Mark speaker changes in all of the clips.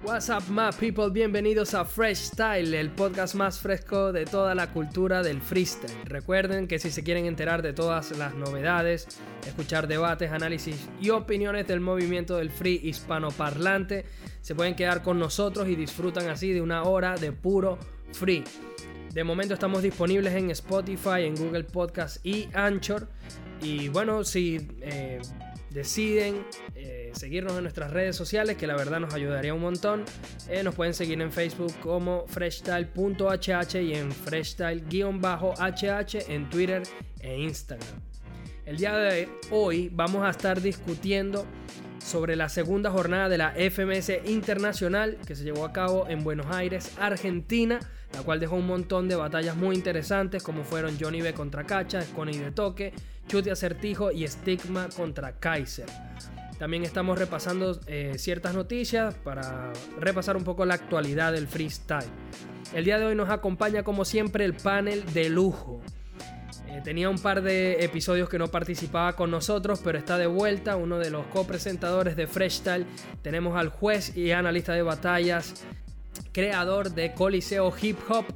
Speaker 1: What's up, my people? Bienvenidos a Fresh Style, el podcast más fresco de toda la cultura del freestyle. Recuerden que si se quieren enterar de todas las novedades, escuchar debates, análisis y opiniones del movimiento del free hispanoparlante, se pueden quedar con nosotros y disfrutan así de una hora de puro free. De momento estamos disponibles en Spotify, en Google Podcast y Anchor. Y bueno, si eh, deciden eh, seguirnos en nuestras redes sociales, que la verdad nos ayudaría un montón, eh, nos pueden seguir en Facebook como freshstyle.hh y en freshstyle-hh en Twitter e Instagram. El día de hoy vamos a estar discutiendo sobre la segunda jornada de la FMS Internacional que se llevó a cabo en Buenos Aires, Argentina, la cual dejó un montón de batallas muy interesantes como fueron Johnny B contra Cacha, Scony de Toque, Chute Acertijo y Stigma contra Kaiser. También estamos repasando eh, ciertas noticias para repasar un poco la actualidad del freestyle. El día de hoy nos acompaña como siempre el panel de lujo. Eh, tenía un par de episodios que no participaba con nosotros, pero está de vuelta, uno de los copresentadores de Freestyle. Tenemos al juez y analista de batallas, creador de Coliseo Hip Hop.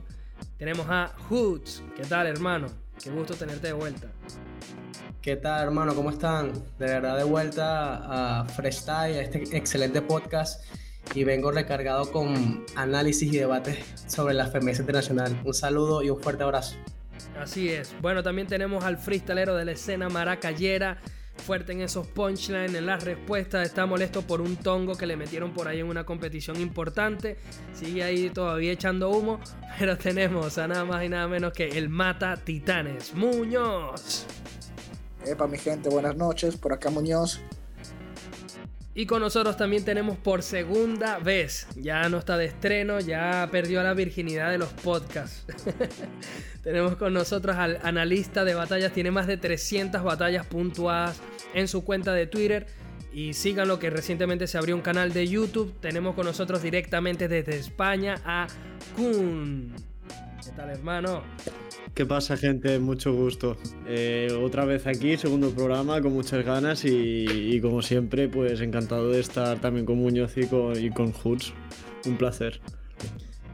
Speaker 1: Tenemos a Hoods. ¿Qué tal, hermano? Qué gusto tenerte de vuelta.
Speaker 2: ¿Qué tal, hermano? ¿Cómo están? De verdad, de vuelta a Freestyle, a este excelente podcast. Y vengo recargado con análisis y debates sobre la FMS Internacional. Un saludo y un fuerte abrazo.
Speaker 1: Así es. Bueno, también tenemos al freestalero de la escena Maracayera. Fuerte en esos punchlines, en las respuestas. Está molesto por un tongo que le metieron por ahí en una competición importante. Sigue ahí todavía echando humo. Pero tenemos a nada más y nada menos que el Mata Titanes. Muñoz.
Speaker 3: Epa, mi gente, buenas noches. Por acá Muñoz.
Speaker 1: Y con nosotros también tenemos por segunda vez, ya no está de estreno, ya perdió la virginidad de los podcasts. tenemos con nosotros al analista de batallas, tiene más de 300 batallas puntuadas en su cuenta de Twitter. Y síganlo que recientemente se abrió un canal de YouTube. Tenemos con nosotros directamente desde España a Kun. ¿Qué tal hermano?
Speaker 4: ¿Qué pasa, gente? Mucho gusto. Eh, otra vez aquí, segundo programa, con muchas ganas y, como siempre, pues encantado de estar también con Muñoz y con, y con Hoods. Un placer.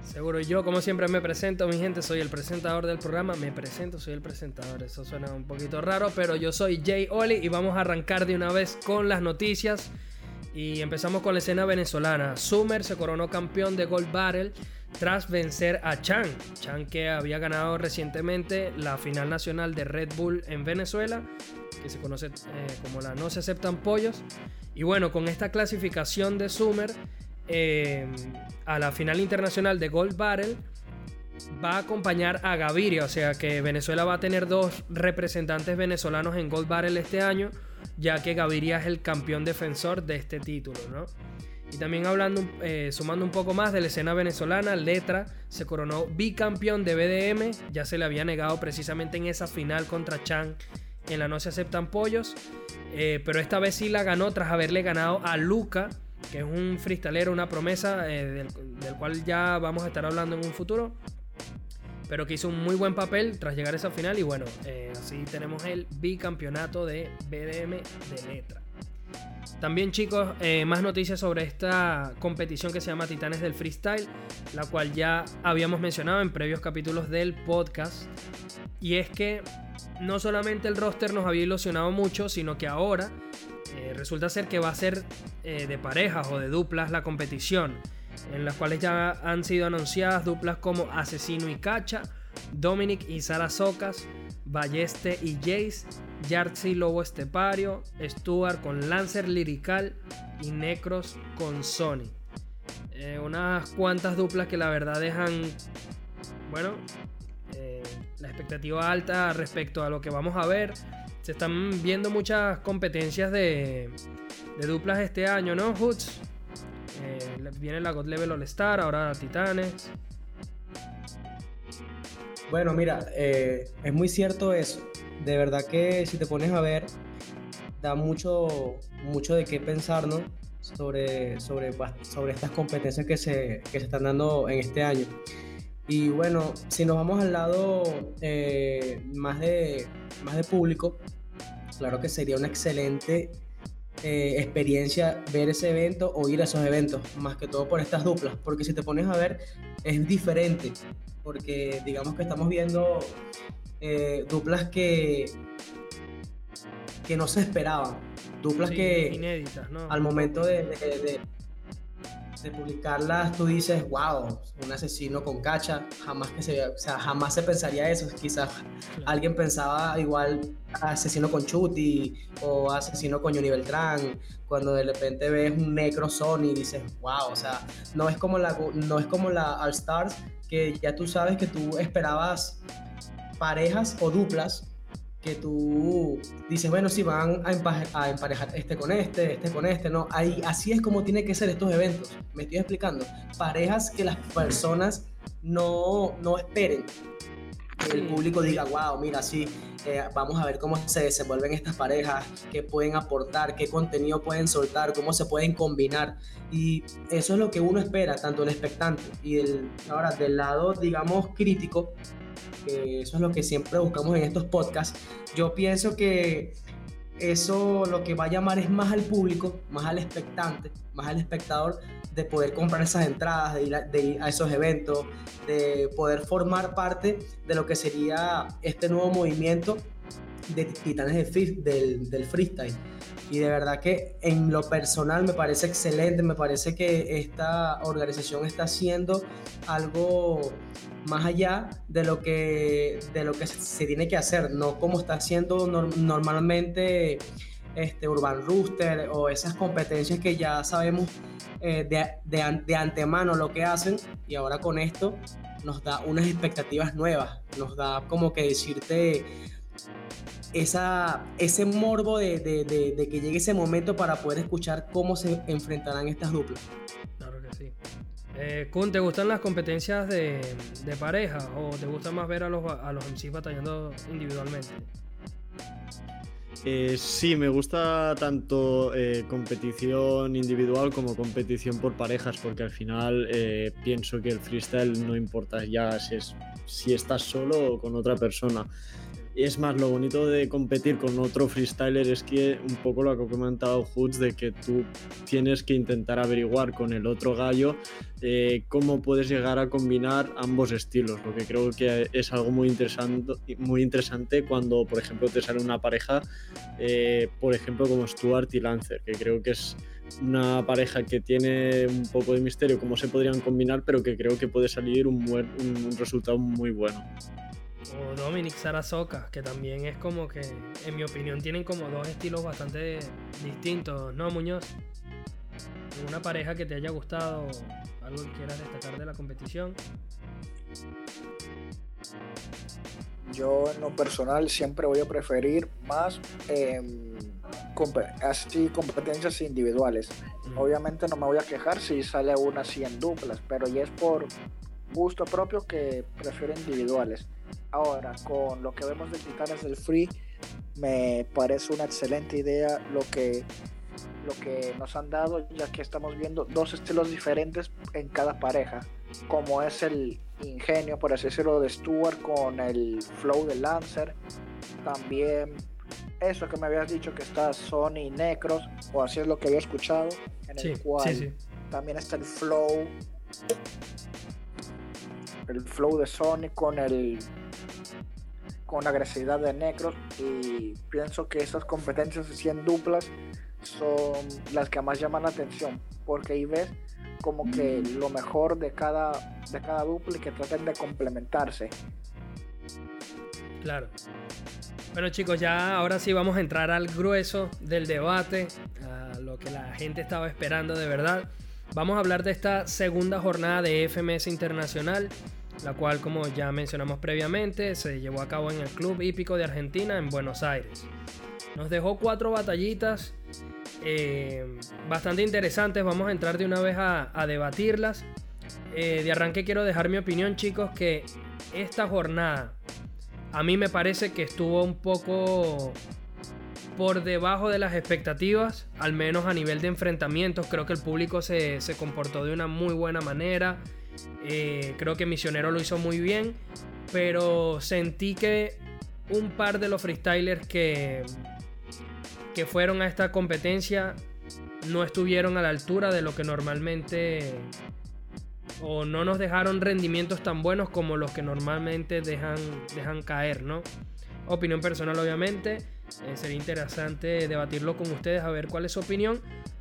Speaker 1: Seguro, yo como siempre me presento, mi gente, soy el presentador del programa, me presento, soy el presentador, eso suena un poquito raro, pero yo soy Jay Oli y vamos a arrancar de una vez con las noticias y empezamos con la escena venezolana. Summer se coronó campeón de Gold Battle tras vencer a Chan. Chan que había ganado recientemente la final nacional de Red Bull en Venezuela, que se conoce eh, como la No se aceptan pollos. Y bueno, con esta clasificación de Summer eh, a la final internacional de Gold Battle va a acompañar a Gaviria, o sea que Venezuela va a tener dos representantes venezolanos en Gold Battle este año, ya que Gaviria es el campeón defensor de este título, ¿no? Y también hablando, eh, sumando un poco más de la escena venezolana, Letra se coronó bicampeón de BDM, ya se le había negado precisamente en esa final contra Chan en la No se aceptan pollos, eh, pero esta vez sí la ganó tras haberle ganado a Luca, que es un freestalero, una promesa eh, del, del, cual ya vamos a estar hablando en un futuro, pero que hizo un muy buen papel tras llegar a esa final y bueno, así tenemos el bicampeonato de BDM de Letra. También chicos, eh, más noticias sobre esta competición que se llama Titanes del Freestyle, la cual ya habíamos mencionado en previos capítulos del podcast. Y es que no solamente el roster nos había ilusionado mucho, sino que ahora eh, resulta ser que va a ser eh, de parejas o de duplas la competición, en las cuales ya han sido anunciadas duplas como Asesino y Cacha, Dominic y Sara Socas, Balleste y Jace, Yartzi Lobo Estepario, Stuart con Lancer Lirical y Necros con Sony. Eh, unas cuantas duplas que la verdad dejan, bueno, eh, la expectativa alta respecto a lo que vamos a ver. Se están viendo muchas competencias de, duplas este año, ¿no, Hoods? Eh, viene la God Level All Star, ahora Titanes.
Speaker 2: Bueno, mira, es muy cierto eso de verdad que si te pones a ver, da mucho, mucho de qué pensar, ¿no? Sobre, sobre, sobre estas competencias que se, que se están dando en este año. Y bueno, si nos vamos al lado eh, más, de, más de público, claro que sería una excelente eh, experiencia ver ese evento o ir a esos eventos, más que todo por estas duplas, porque si te pones a ver es diferente, porque digamos que estamos viendo eh, duplas que, que no se esperaban, duplas
Speaker 1: Sí,
Speaker 2: que
Speaker 1: inéditas, ¿no?
Speaker 2: al momento de, de- de- de publicarlas tú dices, wow, un asesino con cacha, jamás que se, o sea, jamás se pensaría eso, quizás
Speaker 1: Claro.
Speaker 2: alguien pensaba igual asesino con Chuti o asesino con Johnny Beltrán, cuando de repente ves un Necro Sony y dices, wow, o sea, no es como la, no es como la All Stars, que ya tú sabes que tú esperabas parejas o duplas que tú dices, bueno, si van a, a emparejar este con este, este con este, no, ahí, así es como tiene que ser estos eventos, me estoy explicando, parejas que las personas no, no esperen, que el público diga, wow, mira, sí, eh, vamos a ver cómo se desenvuelven estas parejas, qué pueden aportar, qué contenido pueden soltar, cómo se pueden combinar. Y eso es lo que uno espera, tanto el expectante y del, ahora del lado, digamos, crítico, eso es lo que siempre buscamos en estos podcasts. Yo pienso que eso lo que va a llamar es más al público, más al expectante, más al espectador de poder comprar esas entradas, de ir a, de esos eventos, de poder formar parte de lo que sería este nuevo movimiento de titanes del, del freestyle. Y de verdad que en lo personal me parece excelente, me parece que esta organización está haciendo algo más allá de lo que, de lo que se tiene que hacer, no como está haciendo nor- normalmente este, Urban Rooster o esas competencias que ya sabemos eh, de, de de antemano lo que hacen. Y ahora con esto nos da unas expectativas nuevas, nos da como que decirte esa, ese morbo de, de- de- de que llegue ese momento para poder escuchar cómo se enfrentarán estas duplas.
Speaker 1: Claro que sí. Eh, Kun, ¿te gustan las competencias de, de pareja o te gusta más ver a los, a los MCs batallando individualmente?
Speaker 4: Eh, sí, me gusta tanto eh, competición individual como competición por parejas, porque al final eh, pienso que el freestyle no importa ya si, es, si estás solo o con otra persona. Es más, lo bonito de competir con otro freestyler es que un poco lo que ha comentado Hoods, de que tú tienes que intentar averiguar con el otro gallo eh, cómo puedes llegar a combinar ambos estilos, lo que creo que es algo muy interesante, cuando, por ejemplo, te sale una pareja, eh, por ejemplo, como Stuart y Lancer, que creo que es una pareja que tiene un poco de misterio cómo se podrían combinar, pero que creo que puede salir un resultado muy bueno.
Speaker 1: O Dominic Sarasoka, que también es como que, en mi opinión, tienen como dos estilos bastante distintos, ¿no, Muñoz? ¿Una pareja que te haya gustado, algo que quieras destacar de la competición?
Speaker 3: Yo en lo personal siempre voy a preferir más compe- así competencias individuales.
Speaker 1: Mm.
Speaker 3: Obviamente no me voy a quejar si sale una así en duplas, pero ya es por gusto propio que prefiero individuales. Ahora, con lo que vemos de Titanes del Free, me parece una excelente idea lo que, lo que nos han dado, ya que estamos viendo dos estilos diferentes en cada pareja, como es el ingenio, por así decirlo, de Stuart con el flow de Lancer. También eso que me habías dicho que está Sony Necros, o así es lo que había escuchado, en
Speaker 1: Sí,
Speaker 3: el cual
Speaker 1: sí, sí.
Speaker 3: también está el flow el flow de Sony con el con la agresividad de Necros y pienso que esas competencias así en duplas son las que más llaman la atención porque ahí ves como que lo mejor de cada de cada dupla y que traten de complementarse
Speaker 1: Claro. Bueno chicos, ya ahora sí vamos a entrar al grueso del debate, a lo que la gente estaba esperando de verdad. Vamos a hablar de esta segunda jornada de FMS Internacional, la cual como ya mencionamos previamente se llevó a cabo en el Club Hípico de Argentina en Buenos Aires. Nos dejó cuatro batallitas eh, bastante interesantes, vamos a entrar de una vez a, debatirlas. Eh, de arranque quiero dejar mi opinión chicos que esta jornada a mí me parece que estuvo un poco por debajo de las expectativas, al menos a nivel de enfrentamientos. Creo que el público se, se comportó de una muy buena manera. Eh, creo que Misionero lo hizo muy bien, pero sentí que un par de los freestylers que, que fueron a esta competencia no estuvieron a la altura de lo que normalmente o no nos dejaron rendimientos tan buenos como los que normalmente dejan, dejan caer, ¿no? Opinión personal, obviamente. Eh, sería interesante debatirlo con ustedes a ver cuál es su opinión.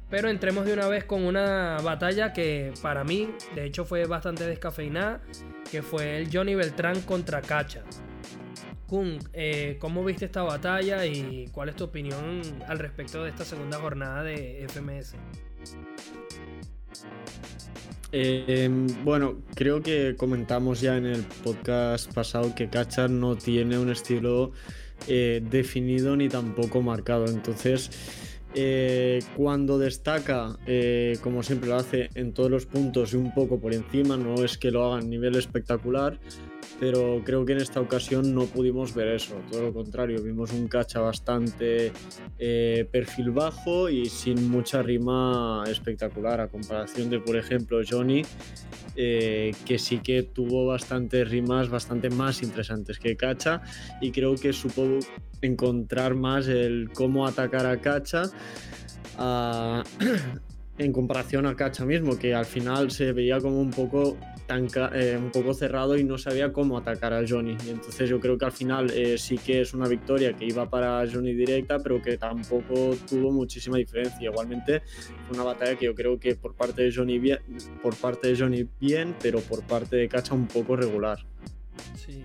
Speaker 1: Pero entremos de una vez con una batalla que para mí, de hecho, fue bastante descafeinada, que fue el Johnny Beltrán contra Cacha. Kun, eh, ¿cómo viste esta batalla y cuál es tu opinión al respecto de esta segunda jornada de FMS?
Speaker 4: Eh, bueno, creo que comentamos ya en el podcast pasado que Cacha no tiene un estilo eh, definido ni tampoco marcado. Entonces, cuando destaca, como siempre lo hace, en todos los puntos y un poco por encima, no es que lo haga a nivel espectacular, pero creo que en esta ocasión no pudimos ver eso, todo lo contrario, vimos un cacha bastante eh, perfil bajo y sin mucha rima espectacular, a comparación de, por ejemplo, Johnny, eh, que sí que tuvo bastantes rimas bastante más interesantes que Cacha y creo que supo encontrar más el cómo atacar a Cacha. en comparación a Cacha mismo, que al final se veía como un poco eh, un poco cerrado y no sabía cómo atacar a Johnny. Y entonces yo creo que al final eh, sí que es una victoria que iba para Johnny directa, pero que tampoco tuvo muchísima diferencia. Igualmente fue una batalla que yo creo que por parte de Johnny bien, por parte de Johnny bien, pero por parte de Cacha un poco regular.
Speaker 1: Sí.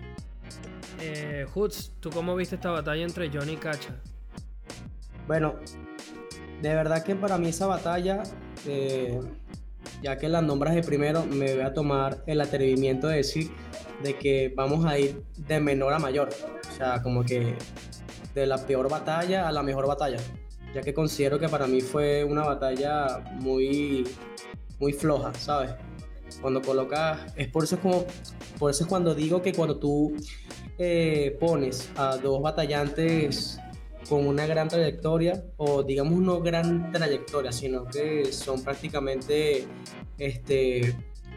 Speaker 1: Eh, Hoods, ¿tú cómo viste esta batalla entre Johnny y Cacha?
Speaker 2: Bueno, de verdad que para mí esa batalla eh, ya que las nombras de primero, me voy a tomar el atrevimiento de decir de que vamos a ir de menor a mayor. O sea, como que de la peor batalla a la mejor batalla. Ya que considero que para mí fue una batalla muy, muy floja, ¿sabes? Cuando colocas, es por eso es como, por eso es cuando digo que cuando tú eh, pones a dos batallantes con una gran trayectoria, o digamos no gran trayectoria, sino que son prácticamente este,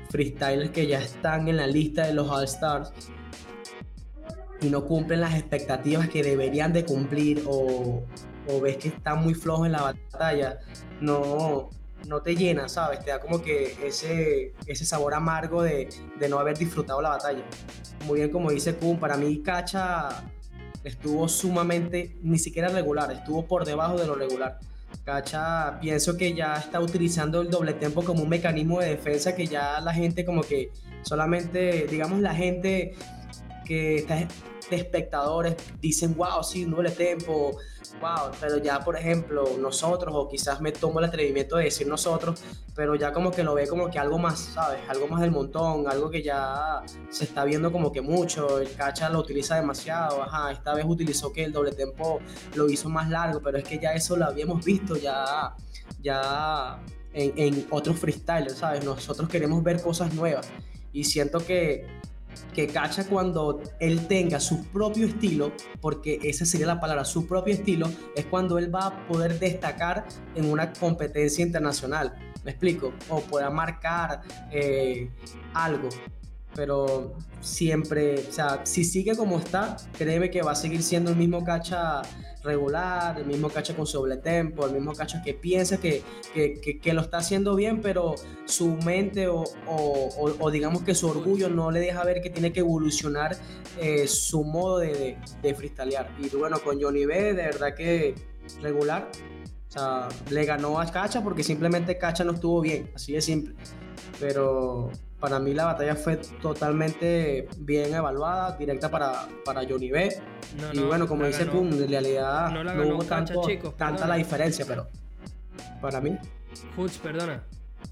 Speaker 2: freestylers que ya están en la lista de los All Stars y no cumplen las expectativas que deberían de cumplir o, o ves que están muy flojos en la batalla, no, no te llena, ¿sabes? Te da como que ese, ese sabor amargo de, de no haber disfrutado la batalla. Muy bien, como dice Kun, para mí Cacha estuvo sumamente, ni siquiera regular, estuvo por debajo de lo regular. Cacha, pienso que ya está utilizando el doble tempo como un mecanismo de defensa que ya la gente como que solamente, digamos, la gente que está de espectadores dicen, wow, sí, doble tempo, wow, pero ya por ejemplo nosotros, o quizás me tomo el atrevimiento de decir nosotros, pero ya como que lo ve como que algo más, ¿sabes? Algo más del montón, algo que ya se está viendo como que mucho, el cacha lo utiliza demasiado, ajá, esta vez utilizó que el doble tempo lo hizo más largo, pero es que ya eso lo habíamos visto ya, ya en, en otros freestylers, ¿sabes? Nosotros queremos ver cosas nuevas y siento que que Cacha cuando él tenga su propio estilo, porque esa sería la palabra, su propio estilo, es cuando él va a poder destacar en una competencia internacional. ¿Me explico? O pueda marcar eh, algo. Pero siempre, o sea, si sigue como está, créeme que va a seguir siendo el mismo Cacha regular, el mismo cacho con sobre tempo, el mismo cacho que piensa que, que, que, lo está haciendo bien, pero su mente o, o, o, digamos que su orgullo no le deja ver que tiene que evolucionar eh, su modo de, de, de freestylear. Y bueno, con Johnny B, de verdad que regular. O sea, le ganó a Cacha porque simplemente Cacha no estuvo bien, así de simple. Pero para mí la batalla fue totalmente bien evaluada, directa para, para Johnny B. y bueno, como dice Pum, en realidad no, hubo tanto, tanta la diferencia, pero para mí.
Speaker 1: Hoods, perdona.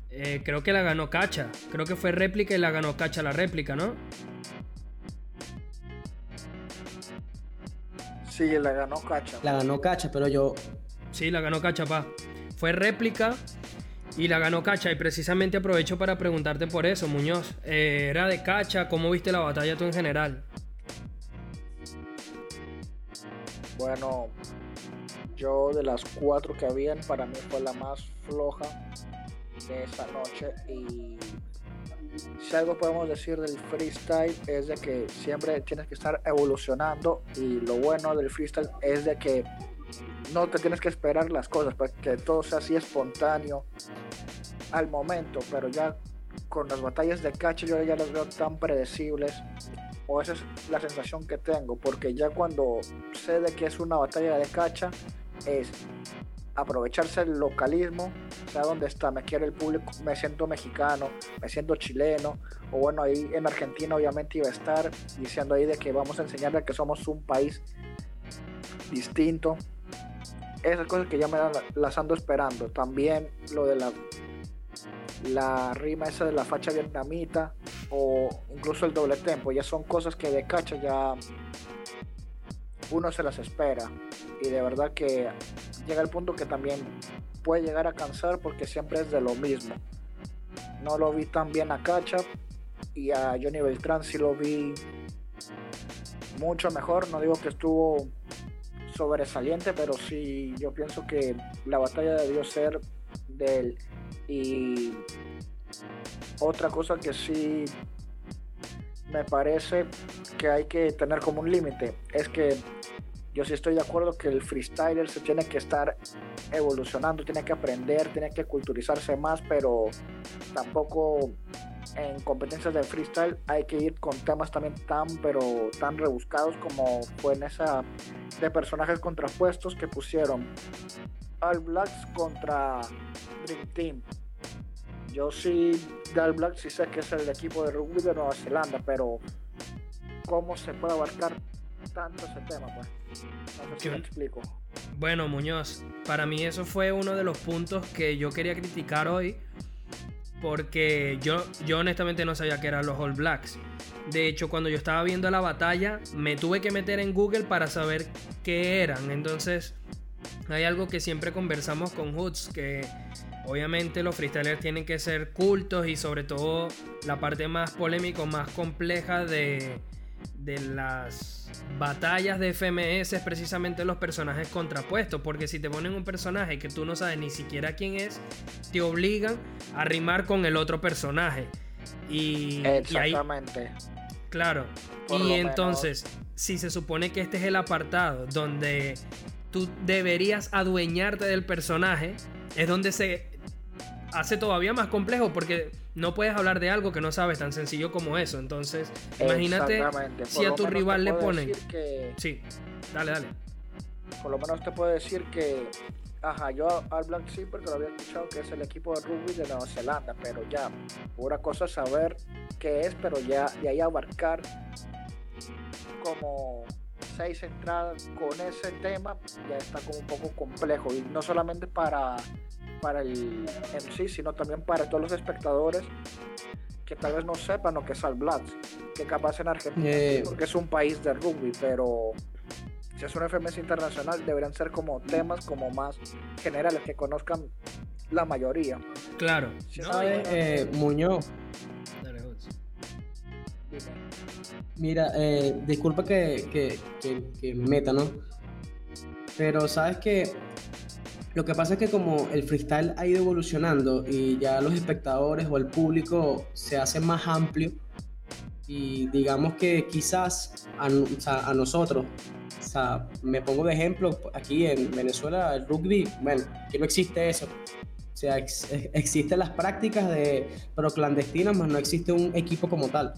Speaker 1: Eh, creo que la ganó Cacha. Creo que fue réplica y la ganó Cacha la réplica, ¿no?
Speaker 3: Sí, la ganó Cacha.
Speaker 2: La ganó Cacha, pero yo.
Speaker 1: Sí, la ganó Cacha, pa. Fue réplica y la ganó Cacha y precisamente aprovecho para preguntarte por eso, Muñoz. Eh, ¿Era de Cacha? ¿Cómo viste la batalla tú en general?
Speaker 3: Bueno, yo de las cuatro que habían, para mí fue la más floja de esa noche y si algo podemos decir del freestyle es de que siempre tienes que estar evolucionando y lo bueno del freestyle es de que no te tienes que esperar las cosas, para que todo sea así espontáneo al momento, pero ya con las batallas de cacha yo ya las veo tan predecibles, o esa es la sensación que tengo, porque ya cuando sé de que es una batalla de cacha, es aprovecharse el localismo, sea donde está, me quiere el público, me siento mexicano, me siento chileno, o bueno, ahí en Argentina obviamente iba a estar diciendo ahí de que vamos a enseñarle que somos un país distinto. Esas cosas que ya me las ando esperando. También lo de la la rima esa de la facha vietnamita o incluso el doble tempo, ya son cosas que de cacha ya uno se las espera y de verdad que llega el punto que también puede llegar a cansar porque siempre es de lo mismo. No lo vi tan bien a Cacha y a Johnny Beltrán sí lo vi mucho mejor. No digo que estuvo sobresaliente, pero sí yo pienso que la batalla debió ser de él. Y otra cosa que sí me parece que hay que tener como un límite es que yo sí estoy de acuerdo que el freestyler se tiene que estar evolucionando, tiene que aprender, tiene que culturizarse más, pero tampoco en competencias de freestyle hay que ir con temas también tan pero tan rebuscados como fue en esa de personajes contrapuestos que pusieron All Blacks contra Dream Team. Yo sí de All Blacks sí sé que es el equipo de rugby de Nueva Zelanda, pero cómo se puede abarcar tanto ese tema, pues. No sé si me explico.
Speaker 1: Bueno, Muñoz, para mí eso fue uno de los puntos que yo quería criticar hoy. Porque yo, yo honestamente no sabía que eran los All Blacks. De hecho, cuando yo estaba viendo la batalla, me tuve que meter en Google para saber qué eran. Entonces, hay algo que siempre conversamos con Hoods, que obviamente los freestylers tienen que ser cultos y sobre todo la parte más polémica, más compleja de, de las batallas de FMS es precisamente los personajes contrapuestos, porque si te ponen un personaje que tú no sabes ni siquiera quién es, te obligan a rimar con el otro personaje. Y,
Speaker 3: Exactamente.
Speaker 1: claro. y entonces, si se supone que este es el apartado donde tú deberías adueñarte del personaje, es donde se hace todavía más complejo porque no puedes hablar de algo que no sabes tan sencillo como eso. Entonces, imagínate si a tu rival le ponen. Sí, dale, dale.
Speaker 3: Por lo menos te puedo decir que. Ajá, yo al Black sí porque lo había escuchado que es el equipo de rugby de Nueva Zelanda, pero ya, pura cosa saber qué es, pero ya de ahí abarcar como seis entradas con ese tema ya está como un poco complejo y no solamente para para el MC, sino también para todos los espectadores que tal vez no sepan lo que es All Blacks, que capaz en Argentina, eh, porque es un país de rugby, pero si es un FMS internacional, deberían ser como temas como más generales, que conozcan la mayoría.
Speaker 1: Claro.
Speaker 2: Eh, Muñoz. Mira, eh, disculpa que, que, que, que meta, ¿no? Pero sabes que lo que pasa es que como el freestyle ha ido evolucionando y ya los espectadores o el público se hace más amplio y digamos que quizás a, nosotros, o sea, me pongo de ejemplo, aquí en Venezuela el rugby, bueno, que no existe eso. O sea, existen las prácticas de, pero clandestinas, más no existe un equipo como tal.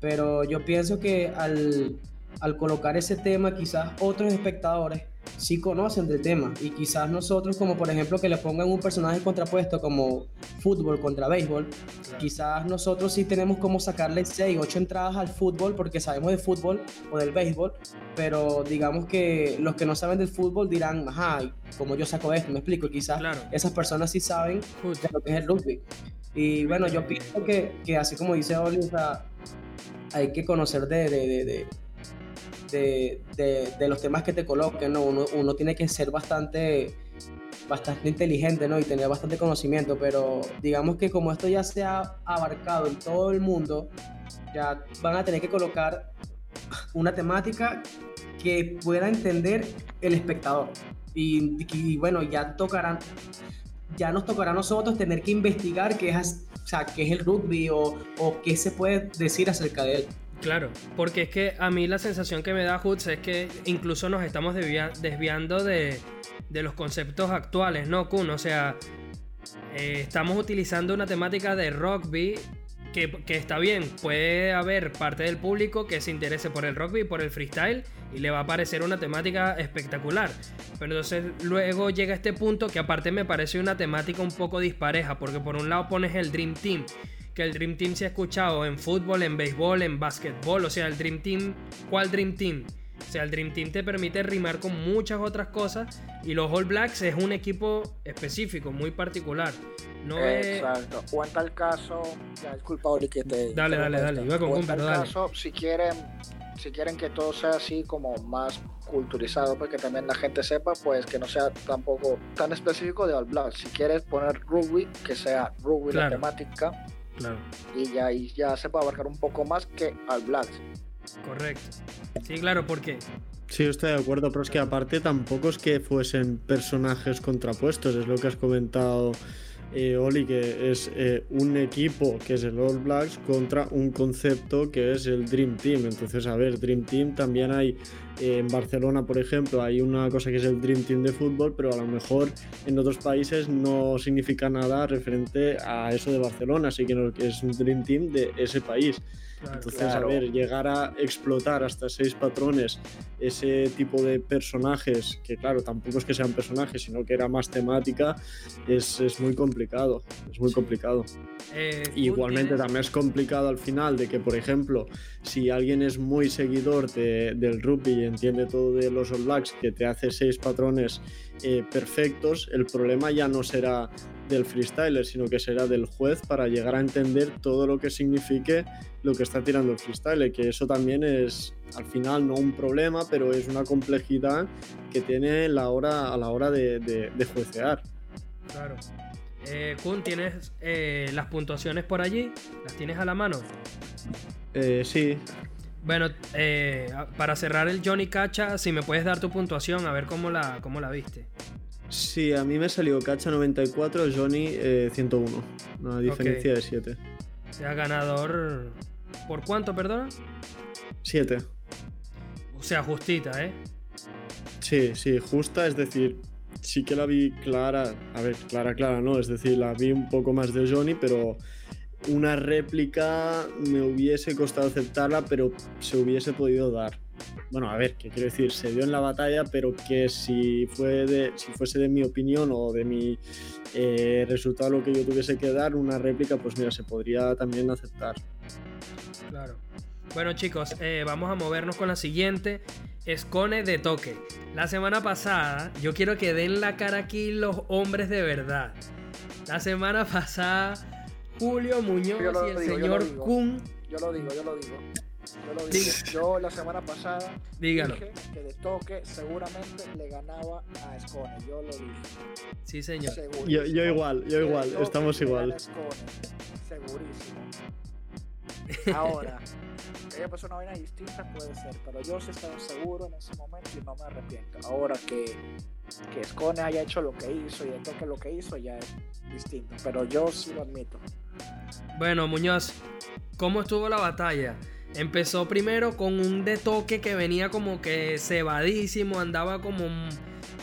Speaker 2: Pero yo pienso que al, al colocar ese tema, quizás otros espectadores sí conocen del tema. Y quizás nosotros como por ejemplo que le pongan un personaje contrapuesto como fútbol contra béisbol, quizás nosotros sí tenemos como sacarle 6, 8 entradas al fútbol porque sabemos de fútbol o del béisbol, pero digamos que los que no saben del fútbol dirán, ajá, como yo saco esto, me explico, quizás esas personas sí saben de lo que es el rugby. Y bueno, yo pienso que, que así como dice Oli, hay que conocer de, de, de de, los temas que te coloquen, ¿no? Uno, tiene que ser bastante, bastante inteligente, ¿no? Y tener bastante conocimiento, pero digamos que como esto ya se ha abarcado en todo el mundo, ya van a tener que colocar una temática que pueda entender el espectador. Y, bueno, ya tocarán, ya nos tocará a nosotros tener que investigar qué es, o sea, qué es el rugby o qué se puede decir acerca de él.
Speaker 1: Claro, porque es que a mí la sensación que me da Hoods es que incluso nos estamos desviando de, los conceptos actuales, ¿no, Kun? O sea, eh, estamos utilizando una temática de rugby que, que, está bien, puede haber parte del público que se interese por el rugby por el freestyle y le va a parecer una temática espectacular. Pero entonces luego llega este punto que aparte me parece una temática un poco dispareja, porque por un lado pones el Dream Team que el Dream Team se ha escuchado en fútbol, en béisbol, en básquetbol. O sea, el Dream Team, ¿cuál Dream Team? O sea, el Dream Team te permite rimar con muchas otras cosas y los All Blacks es un equipo específico, muy particular. No
Speaker 3: Exacto. O en tal caso, ya disculpa, Oli, que te.
Speaker 1: Dale, dale, dale. Iba con
Speaker 3: o en tal caso, si quieren, si quieren que todo sea así como más culturizado, para que también la gente sepa, pues que no sea tampoco tan específico de All Blacks. Si quieres poner rugby, que sea rugby la temática y ya, y ya se puede abarcar un poco más que al Blacks.
Speaker 1: Correcto. Sí, claro, ¿por qué?
Speaker 4: Sí, estoy de acuerdo, pero es que aparte tampoco es que fuesen personajes contrapuestos, es lo que has comentado eh, Oli, que es eh, un equipo que es el All Blacks contra un concepto que es el Dream Team. Entonces, a ver, Dream Team también hay en Barcelona, por ejemplo, hay una cosa que es el Dream Team de fútbol, pero a lo mejor en otros países no significa nada referente a eso de Barcelona, así que es un Dream Team de ese país. Entonces, a ver, llegar a explotar hasta seis patrones ese tipo de personajes, que claro, tampoco es que sean personajes, sino que era más temática, es, es muy complicado. Es muy complicado. Eh, Igualmente también es complicado al final de que, por ejemplo, si alguien es muy seguidor del rugby y entiende todo de los All Blacks, que te hace seis patrones eh, perfectos, el problema ya no será del freestyler, sino que será del juez para llegar a entender todo lo que signifique lo que está tirando el freestyler, que eso también es al final no un problema, pero es una complejidad que tiene la hora, a la hora de, de, juecear.
Speaker 1: Claro. Eh, Kun, ¿tienes eh, las puntuaciones por allí? ¿Las tienes a la mano?
Speaker 4: Eh, sí.
Speaker 1: Bueno, eh, para cerrar el Johnny Cacha, si me puedes dar tu puntuación, a ver cómo la, cómo la viste.
Speaker 4: Sí, a mí me salió Cacha 94, Johnny 101. Eh, una diferencia de 7.
Speaker 1: Sea ganador. ¿Por cuánto, perdona?
Speaker 4: 7.
Speaker 1: O sea, justita, ¿eh?
Speaker 4: Sí, sí, justa, es decir, sí que la vi clara. A ver, clara, clara, ¿no? Es decir, la vi un poco más de Johnny, pero una réplica me hubiese costado aceptarla, pero se hubiese podido dar bueno, a ver, ¿qué quiero decir? Se dio en la batalla, pero que si, fue de, si fuese de mi opinión o de mi eh, resultado lo que yo tuviese que dar, una réplica, pues mira, se podría también aceptar.
Speaker 1: Claro. Bueno chicos, eh, vamos a movernos con la siguiente. Escone de toque. La semana pasada, yo quiero que den la cara aquí los hombres de verdad. La semana pasada, Julio Muñoz y el señor Kun.
Speaker 3: Yo lo digo, yo lo digo. Yo lo dije, yo la semana pasada
Speaker 1: Dígalo.
Speaker 3: dije que de toque seguramente le ganaba a Escone. Yo lo dije.
Speaker 1: Sí, señor.
Speaker 4: Yo, yo, igual, yo igual, estamos igual.
Speaker 3: segurísimo. Ahora, que haya pasado una vaina distinta puede ser, pero yo sí estaba seguro en ese momento y no me arrepiento. Ahora que, que Scone haya hecho lo que hizo y de toque lo que hizo ya es distinto, pero yo sí lo admito.
Speaker 1: Bueno, Muñoz, ¿cómo estuvo la batalla? Empezó primero con un de toque que venía como que cebadísimo, andaba como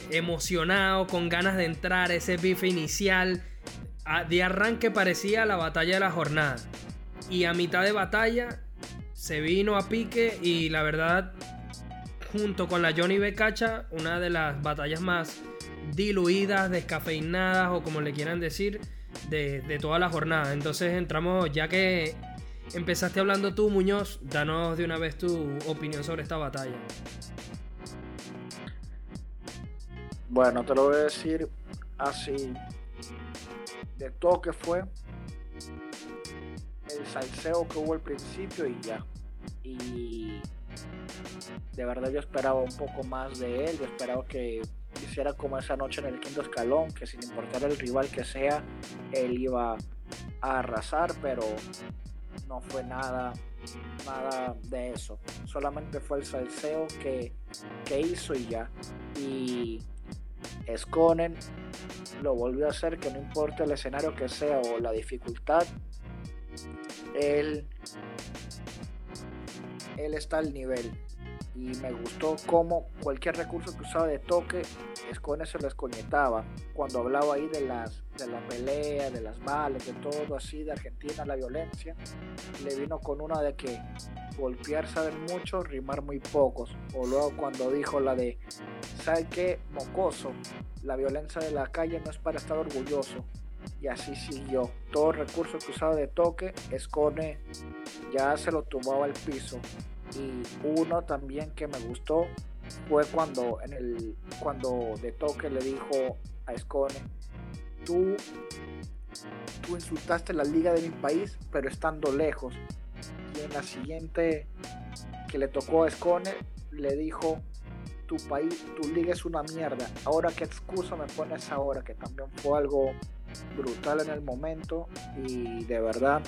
Speaker 1: emocionado, con ganas de entrar, ese bife inicial. De arranque parecía la batalla de la jornada. Y a mitad de batalla se vino a pique y la verdad, junto con la Johnny Becacha, una de las batallas más diluidas, descafeinadas o como le quieran decir, de, de toda la jornada. Entonces entramos, ya que Empezaste hablando tú, Muñoz. Danos de una vez tu opinión sobre esta batalla.
Speaker 3: Bueno, te lo voy a decir así. De todo que fue el salseo que hubo al principio y ya. Y de verdad yo esperaba un poco más de él. Yo esperaba que hiciera como esa noche en el quinto escalón, que sin importar el rival que sea, él iba a arrasar, pero no fue nada, nada de eso. Solamente fue el salseo que, hizo y ya. Y Sconen lo volvió a hacer, que no importa el escenario que sea o la dificultad, él él está al nivel. Y me gustó cómo cualquier recurso que usaba de toque, Escone se lo escoñetaba. Cuando hablaba ahí de las de la pelea, de las balas, de todo así, de Argentina, la violencia, le vino con una de que golpear saben mucho, rimar muy pocos. O luego cuando dijo la de, ¿sabe qué? Mocoso, la violencia de la calle no es para estar orgulloso. Y así siguió. Todo recurso que usaba de toque, Escone ya se lo tumbaba al piso. Y uno también que me gustó fue cuando en el cuando de toque le dijo a Escone tú, tú insultaste la liga de mi país, pero estando lejos. Y en la siguiente que le tocó a Escone, le dijo, tu país, tu liga es una mierda. Ahora qué excusa me pones ahora, que también fue algo brutal en el momento y de verdad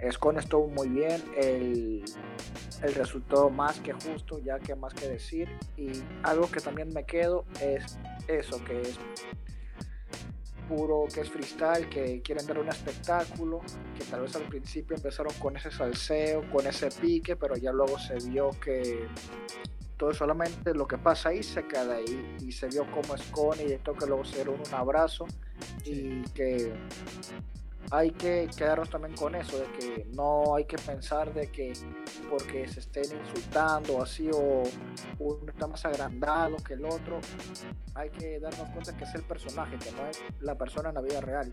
Speaker 3: Escone estuvo muy bien, el, el resultado más que justo, ya que más que decir. Y algo que también me quedo es eso, que es puro, que es freestyle, que quieren dar un espectáculo, que tal vez al principio empezaron con ese salseo, con ese pique, pero ya luego se vio que todo solamente lo que pasa ahí se queda ahí y se vio como es Connie y esto que luego se dieron un abrazo y que hay que quedarnos también con eso, de que no hay que pensar de que porque se estén insultando así o uno está más agrandado que el otro, hay que darnos cuenta que es el personaje, que no es la persona en la vida real.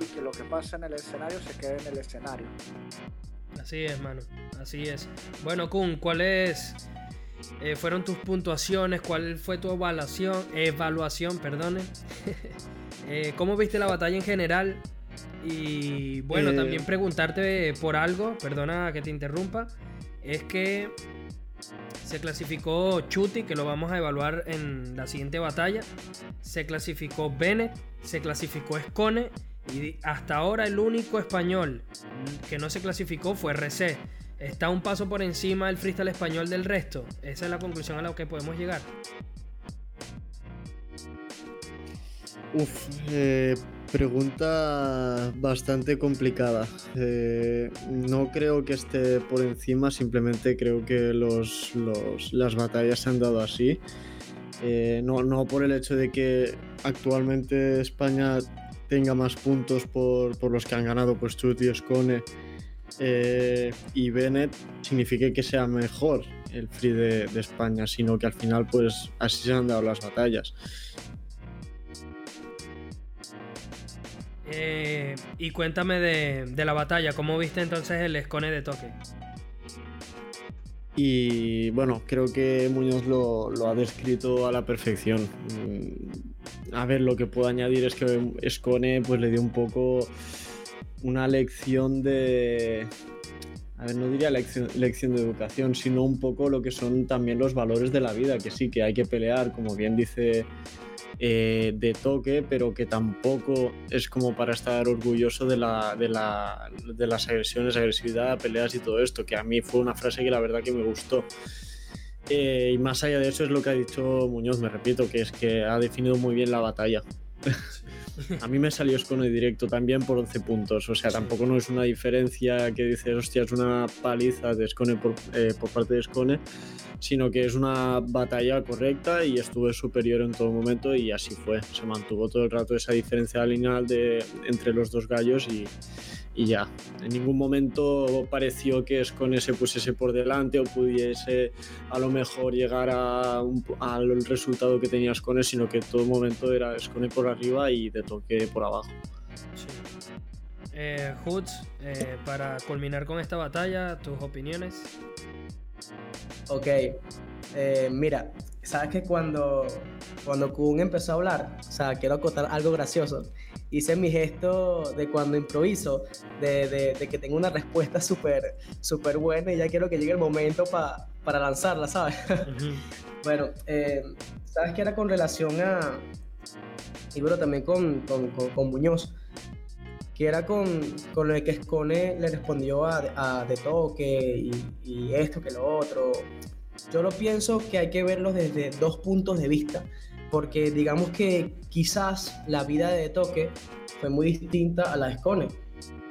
Speaker 3: Y que lo que pasa en el escenario se quede en el escenario.
Speaker 1: Así es, mano, así es. Bueno, Kun, ¿cuáles eh, fueron tus puntuaciones? ¿Cuál fue tu evaluación? Evaluación, perdone. eh, ¿Cómo viste la batalla en general? Y bueno,
Speaker 4: Eh.
Speaker 1: también preguntarte por algo, perdona que te interrumpa, es que se clasificó Chuti, que lo vamos a evaluar en la siguiente batalla, se clasificó Bennett, se clasificó Escone y hasta ahora el único español que no se clasificó fue RC. Está un paso por encima el freestyle español del resto. Esa es la conclusión a la que podemos llegar.
Speaker 4: Uf, eh, pregunta bastante complicada. Eh, no creo que esté por encima, simplemente creo que los, las batallas se han dado así. Eh, no, no por el hecho de que actualmente España tenga más puntos por, por los que han ganado pues Chut y Escone eh, y Bennett signifique que sea mejor el free de, de España, sino que al final pues así se han dado las batallas.
Speaker 1: Eh, y cuéntame de, de la batalla, ¿cómo viste entonces el Escone de toque?
Speaker 4: Y bueno, creo que Muñoz lo, lo ha descrito a la perfección. Mm, A ver, lo que puedo añadir es que Escone pues, le dio un poco una lección de... A ver, no diría lección, lección de educación, sino un poco lo que son también los valores de la vida, que sí, que hay que pelear, como bien dice eh, de toque, pero que tampoco es como para estar orgulloso de, la, de, la, de las agresiones, agresividad, peleas y todo esto, que a mí fue una frase que la verdad que me gustó. Eh, y más allá de eso es lo que ha dicho Muñoz, me repito, que es que ha definido muy bien la batalla. A mí me salió Escone directo también por 11 puntos, o sea, tampoco no es una diferencia que dices, hostia, es una paliza de Escone por, eh, por parte de Escone, sino que es una batalla correcta y estuve superior en todo momento y así fue. Se mantuvo todo el rato esa diferencia lineal de, entre los dos gallos y, y ya. En ningún momento pareció que Escone se pusiese por delante o pudiese a lo mejor llegar a un- al resultado que tenía Escone, sino que todo momento era Escone por arriba y de toque por abajo.
Speaker 1: Sí. Eh, Hoods, eh, para culminar con esta batalla, tus opiniones.
Speaker 2: Ok, eh, mira, sabes que cuando, cuando Kun empezó a hablar, o sea, quiero acotar algo gracioso. Hice mi gesto de cuando improviso, de, de- de que tengo una respuesta súper súper buena y ya quiero que llegue el momento pa- para lanzarla, ¿sabes?
Speaker 1: Ujú.
Speaker 2: Bueno, eh, sabes que era con relación a. Y bueno, también con, con, con- con Muñoz. Que era con, con de que Escone le respondió a, a De Toque y, y esto que lo otro. Yo lo pienso que hay que verlo desde dos puntos de vista. Porque digamos que quizás la vida de Toque fue muy distinta a la de Escone.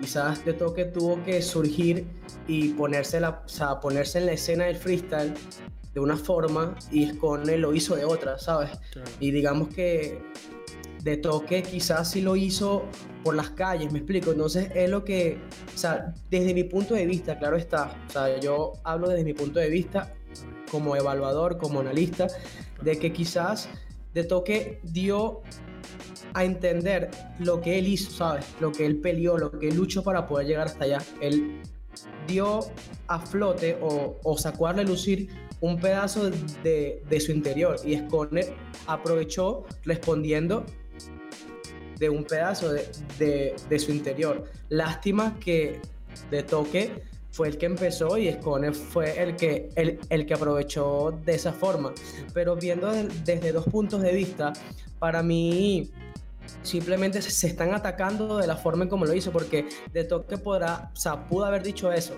Speaker 2: Quizás de toque tuvo que surgir y ponerse, la, ponerse en la escena del freestyle de una forma y Scone lo hizo de otra, ¿sabes? Y digamos que de toque quizás sí lo hizo por las calles, me explico. Entonces es lo que, o sea, desde mi punto de vista, claro está, o sea, yo hablo desde mi punto de vista como evaluador, como analista, de que quizás de toque dio a entender lo que él hizo, ¿sabes? Lo que él peleó, lo que él luchó para poder llegar hasta allá. Él dio a flote o, sacó a relucir un pedazo de, su interior y Scone aprovechó respondiendo de un pedazo de, su interior. Lástima que de toque fue el que empezó y Scone fue el que, el, el que aprovechó de esa forma. Pero viendo desde dos puntos de vista, para mí simplemente se están atacando de la forma en como lo hizo, porque de toque podrá, o sea, pudo haber dicho eso,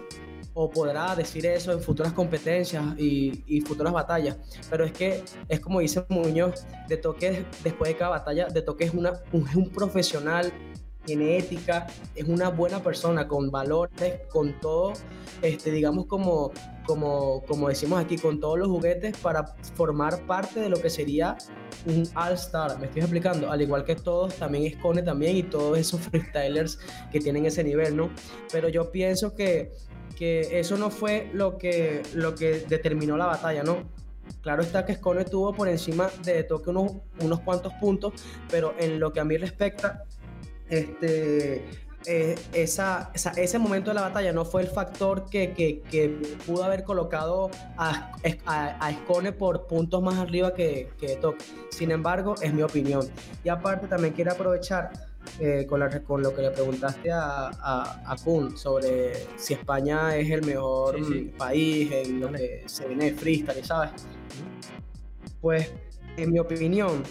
Speaker 2: o podrá decir eso en futuras competencias y, futuras batallas. Pero es que es como dice Muñoz, de toque después de cada batalla, de toque es, una, un, un profesional, tiene ética, es una buena persona con valores, con todo, este, digamos como, como, como decimos aquí, con todos los juguetes para formar parte de lo que sería un All-Star. Me estoy explicando, al igual que todos, también es Cone también y todos esos freestylers que tienen ese nivel, ¿no? Pero yo pienso que que eso no fue lo que, lo que determinó la batalla, ¿no? Claro está que Scone tuvo por encima de Toque unos, unos cuantos puntos, pero en lo que a mí respecta, este, eh, esa, ese momento de la batalla no fue el factor que, que, que pudo haber colocado a, a, Scone por puntos más arriba que, que Toque. Sin embargo, es mi opinión. Y aparte también quiero aprovechar eh, con, con, lo que le preguntaste a, a, Kun sobre si España es el mejor país en lo que se viene de freestyle, ¿sabes? Pues, en mi opinión,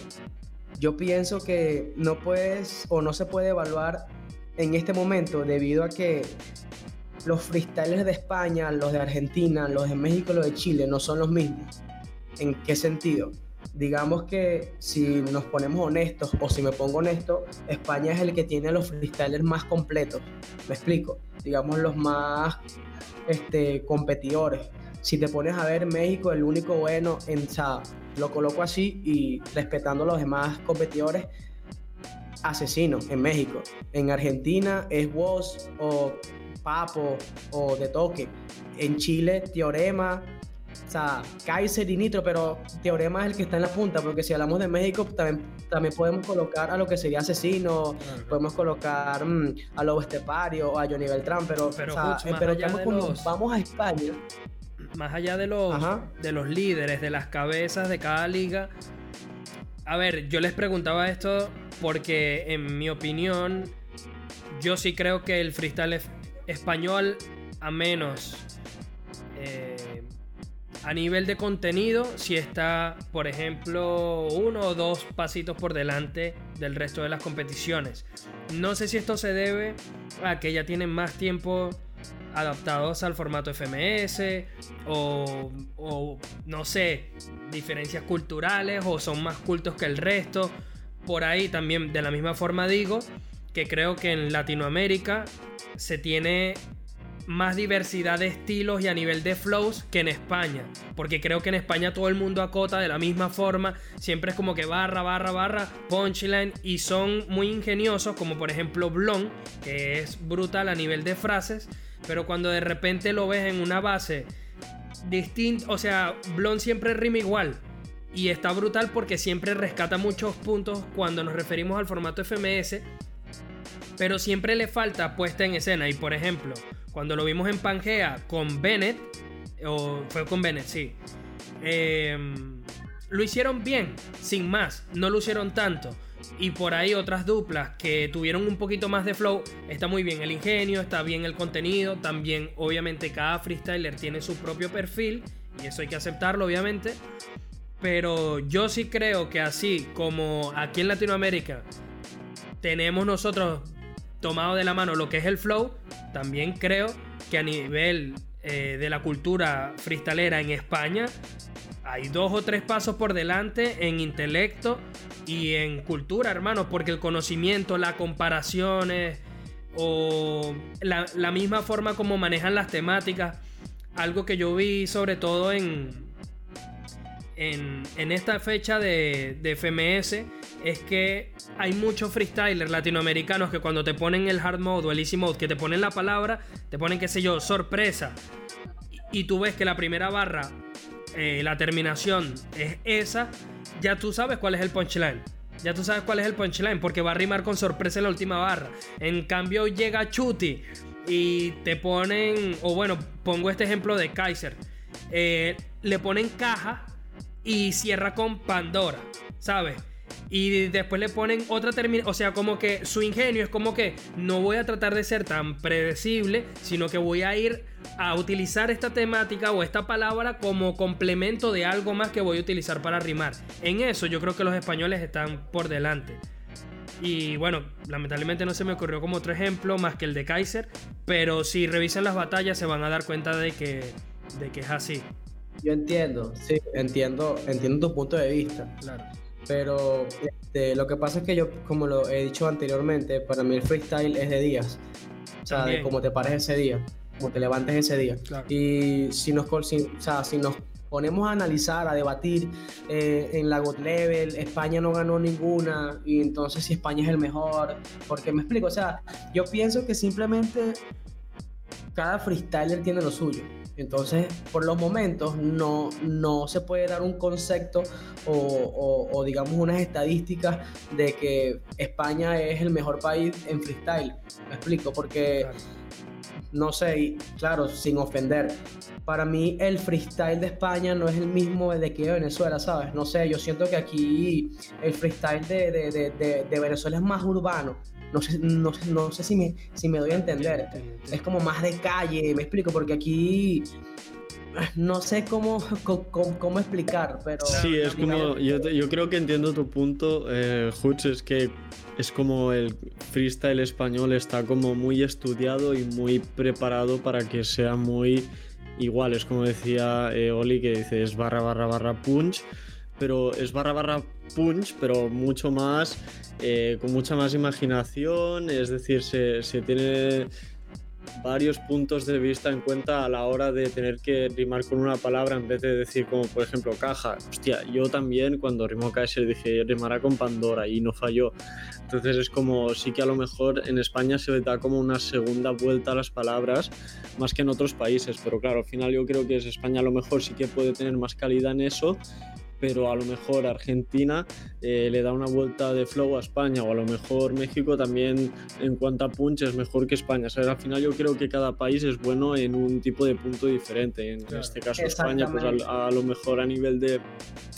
Speaker 2: yo pienso que no puedes o no se puede evaluar en este momento debido a que los freestylers de España, los de Argentina, los de México, los de Chile no son los mismos. ¿En qué sentido? digamos que si nos ponemos honestos o si me pongo honesto, España es el que tiene los freestylers más completos. Me explico. Digamos los más este, competidores. Si te pones a ver México, el único bueno en lo coloco así y respetando a los demás competidores, asesino en México. En Argentina es Woz o Papo o De Toque. En Chile, Teorema, o sea, Kaiser y Nitro, pero Teorema es el que está en la punta, porque si hablamos de México, también, también podemos colocar a lo que sería Asesino, podemos colocar mm, a Lobo Estepario o a Johnny Beltrán, pero, pero, eh, vamos a España.
Speaker 1: Más allá de los, de los líderes, de las cabezas de cada liga. A ver, yo les preguntaba esto porque, en mi opinión, yo sí creo que el freestyle español, a menos. Eh, a nivel de contenido, si está, por ejemplo, uno o dos pasitos por delante del resto de las competiciones. No sé si esto se debe a que ya tienen más tiempo adaptados al formato FMS o, o, no sé, diferencias culturales o son más cultos que el resto. Por ahí también de la misma forma digo que creo que en Latinoamérica se tiene más diversidad de estilos y a nivel de flows que en España. Porque creo que en España todo el mundo acota de la misma forma. Siempre es como que barra, barra, barra, punchline. Y son muy ingeniosos, como por ejemplo Blon, que es brutal a nivel de frases. Pero cuando de repente lo ves en una base distinta, o sea, Blon siempre rima igual. Y está brutal porque siempre rescata muchos puntos cuando nos referimos al formato FMS. Pero siempre le falta puesta en escena. Y por ejemplo, cuando lo vimos en Pangea con Bennett, o fue con Bennett, sí. Em, lo hicieron bien, sin más, no lo hicieron tanto. Y por ahí otras duplas que tuvieron un poquito más de flow. Está muy bien el ingenio, está bien el contenido. También, obviamente, cada freestyler tiene su propio perfil. Y eso hay que aceptarlo, obviamente. Pero yo sí creo que así como aquí en Latinoamérica tenemos nosotros tomado de la mano lo que es el flow, también creo que a nivel eh, de la cultura freestalera en España hay dos o tres pasos por delante en intelecto y en cultura, hermano, porque el conocimiento, las comparaciones, o la, misma forma como manejan las temáticas. Algo que yo vi sobre todo en, en, esta fecha de, de, FMS es que hay muchos freestylers latinoamericanos que cuando te ponen el hard mode o el easy mode, que te ponen la palabra, te ponen, qué sé yo, sorpresa. Y tú ves que la primera barra, eh, la terminación es esa, ya tú sabes cuál es el punchline. Ya tú sabes cuál es el punchline, porque va a rimar con sorpresa en la última barra. En cambio llega Chuti y te ponen, o bueno, pongo este ejemplo de Kaiser. Eh, le ponen caja y cierra con Pandora, ¿sabes? Y después le ponen otra terminación. O sea, como que su ingenio es como que no voy a tratar de ser tan predecible, sino que voy a ir a utilizar esta temática o esta palabra como complemento de algo más que voy a utilizar para rimar. En eso yo creo que los españoles están por delante. Y bueno, lamentablemente no se me ocurrió como otro ejemplo más que el de Kaiser, pero si revisan las batallas se van a dar cuenta de que, de que es así.
Speaker 2: Yo entiendo, sí, entiendo, entiendo tu punto de vista.
Speaker 1: Claro.
Speaker 2: Pero este, lo que pasa es que yo, como lo he dicho anteriormente, para mí el freestyle es de días. O sea, de cómo te pares ese día, cómo te levantes ese día. Y si nos, si, o sea, si nos ponemos a analizar, a debatir eh, en la God Level, España no ganó ninguna, y entonces si España es el mejor, porque me explico, o sea, yo pienso que simplemente cada freestyler tiene lo suyo. Entonces, por los momentos, no, no se puede dar un concepto o, digamos unas estadísticas de que España es el mejor país en freestyle. Me explico, porque no sé, claro, sin ofender. Para mí el freestyle de España no es el mismo de que de Venezuela, ¿sabes? No sé, yo siento que aquí el freestyle de Venezuela es más urbano no sé, no, no sé si, me, si me doy a entender. Es como más de calle, me explico, porque aquí no sé cómo, cómo, explicar, pero...
Speaker 4: Sí, es como, yo, yo, creo que entiendo tu punto, eh, es que es como el freestyle español está como muy estudiado y muy preparado para que sea muy igual, es como decía eh, Oli, que dice es barra barra barra punch, pero es barra barra punch, pero mucho más, eh, con mucha más imaginación, es decir, se, se, tiene varios puntos de vista en cuenta a la hora de tener que rimar con una palabra en vez de decir como por ejemplo caja. Hostia, yo también cuando rimó Kaiser dije rimará con Pandora y no falló. Entonces es como sí que a lo mejor en España se da como una segunda vuelta a las palabras más que en otros países, pero claro, al final yo creo que es España a lo mejor sí que puede tener más calidad en eso pero a lo mejor Argentina eh, le da una vuelta de flow a España o a lo mejor México también en cuanto a punch es mejor que España. O sea, al final yo creo que cada país es bueno en un tipo de punto diferente. En este caso España, pues a, lo mejor a nivel de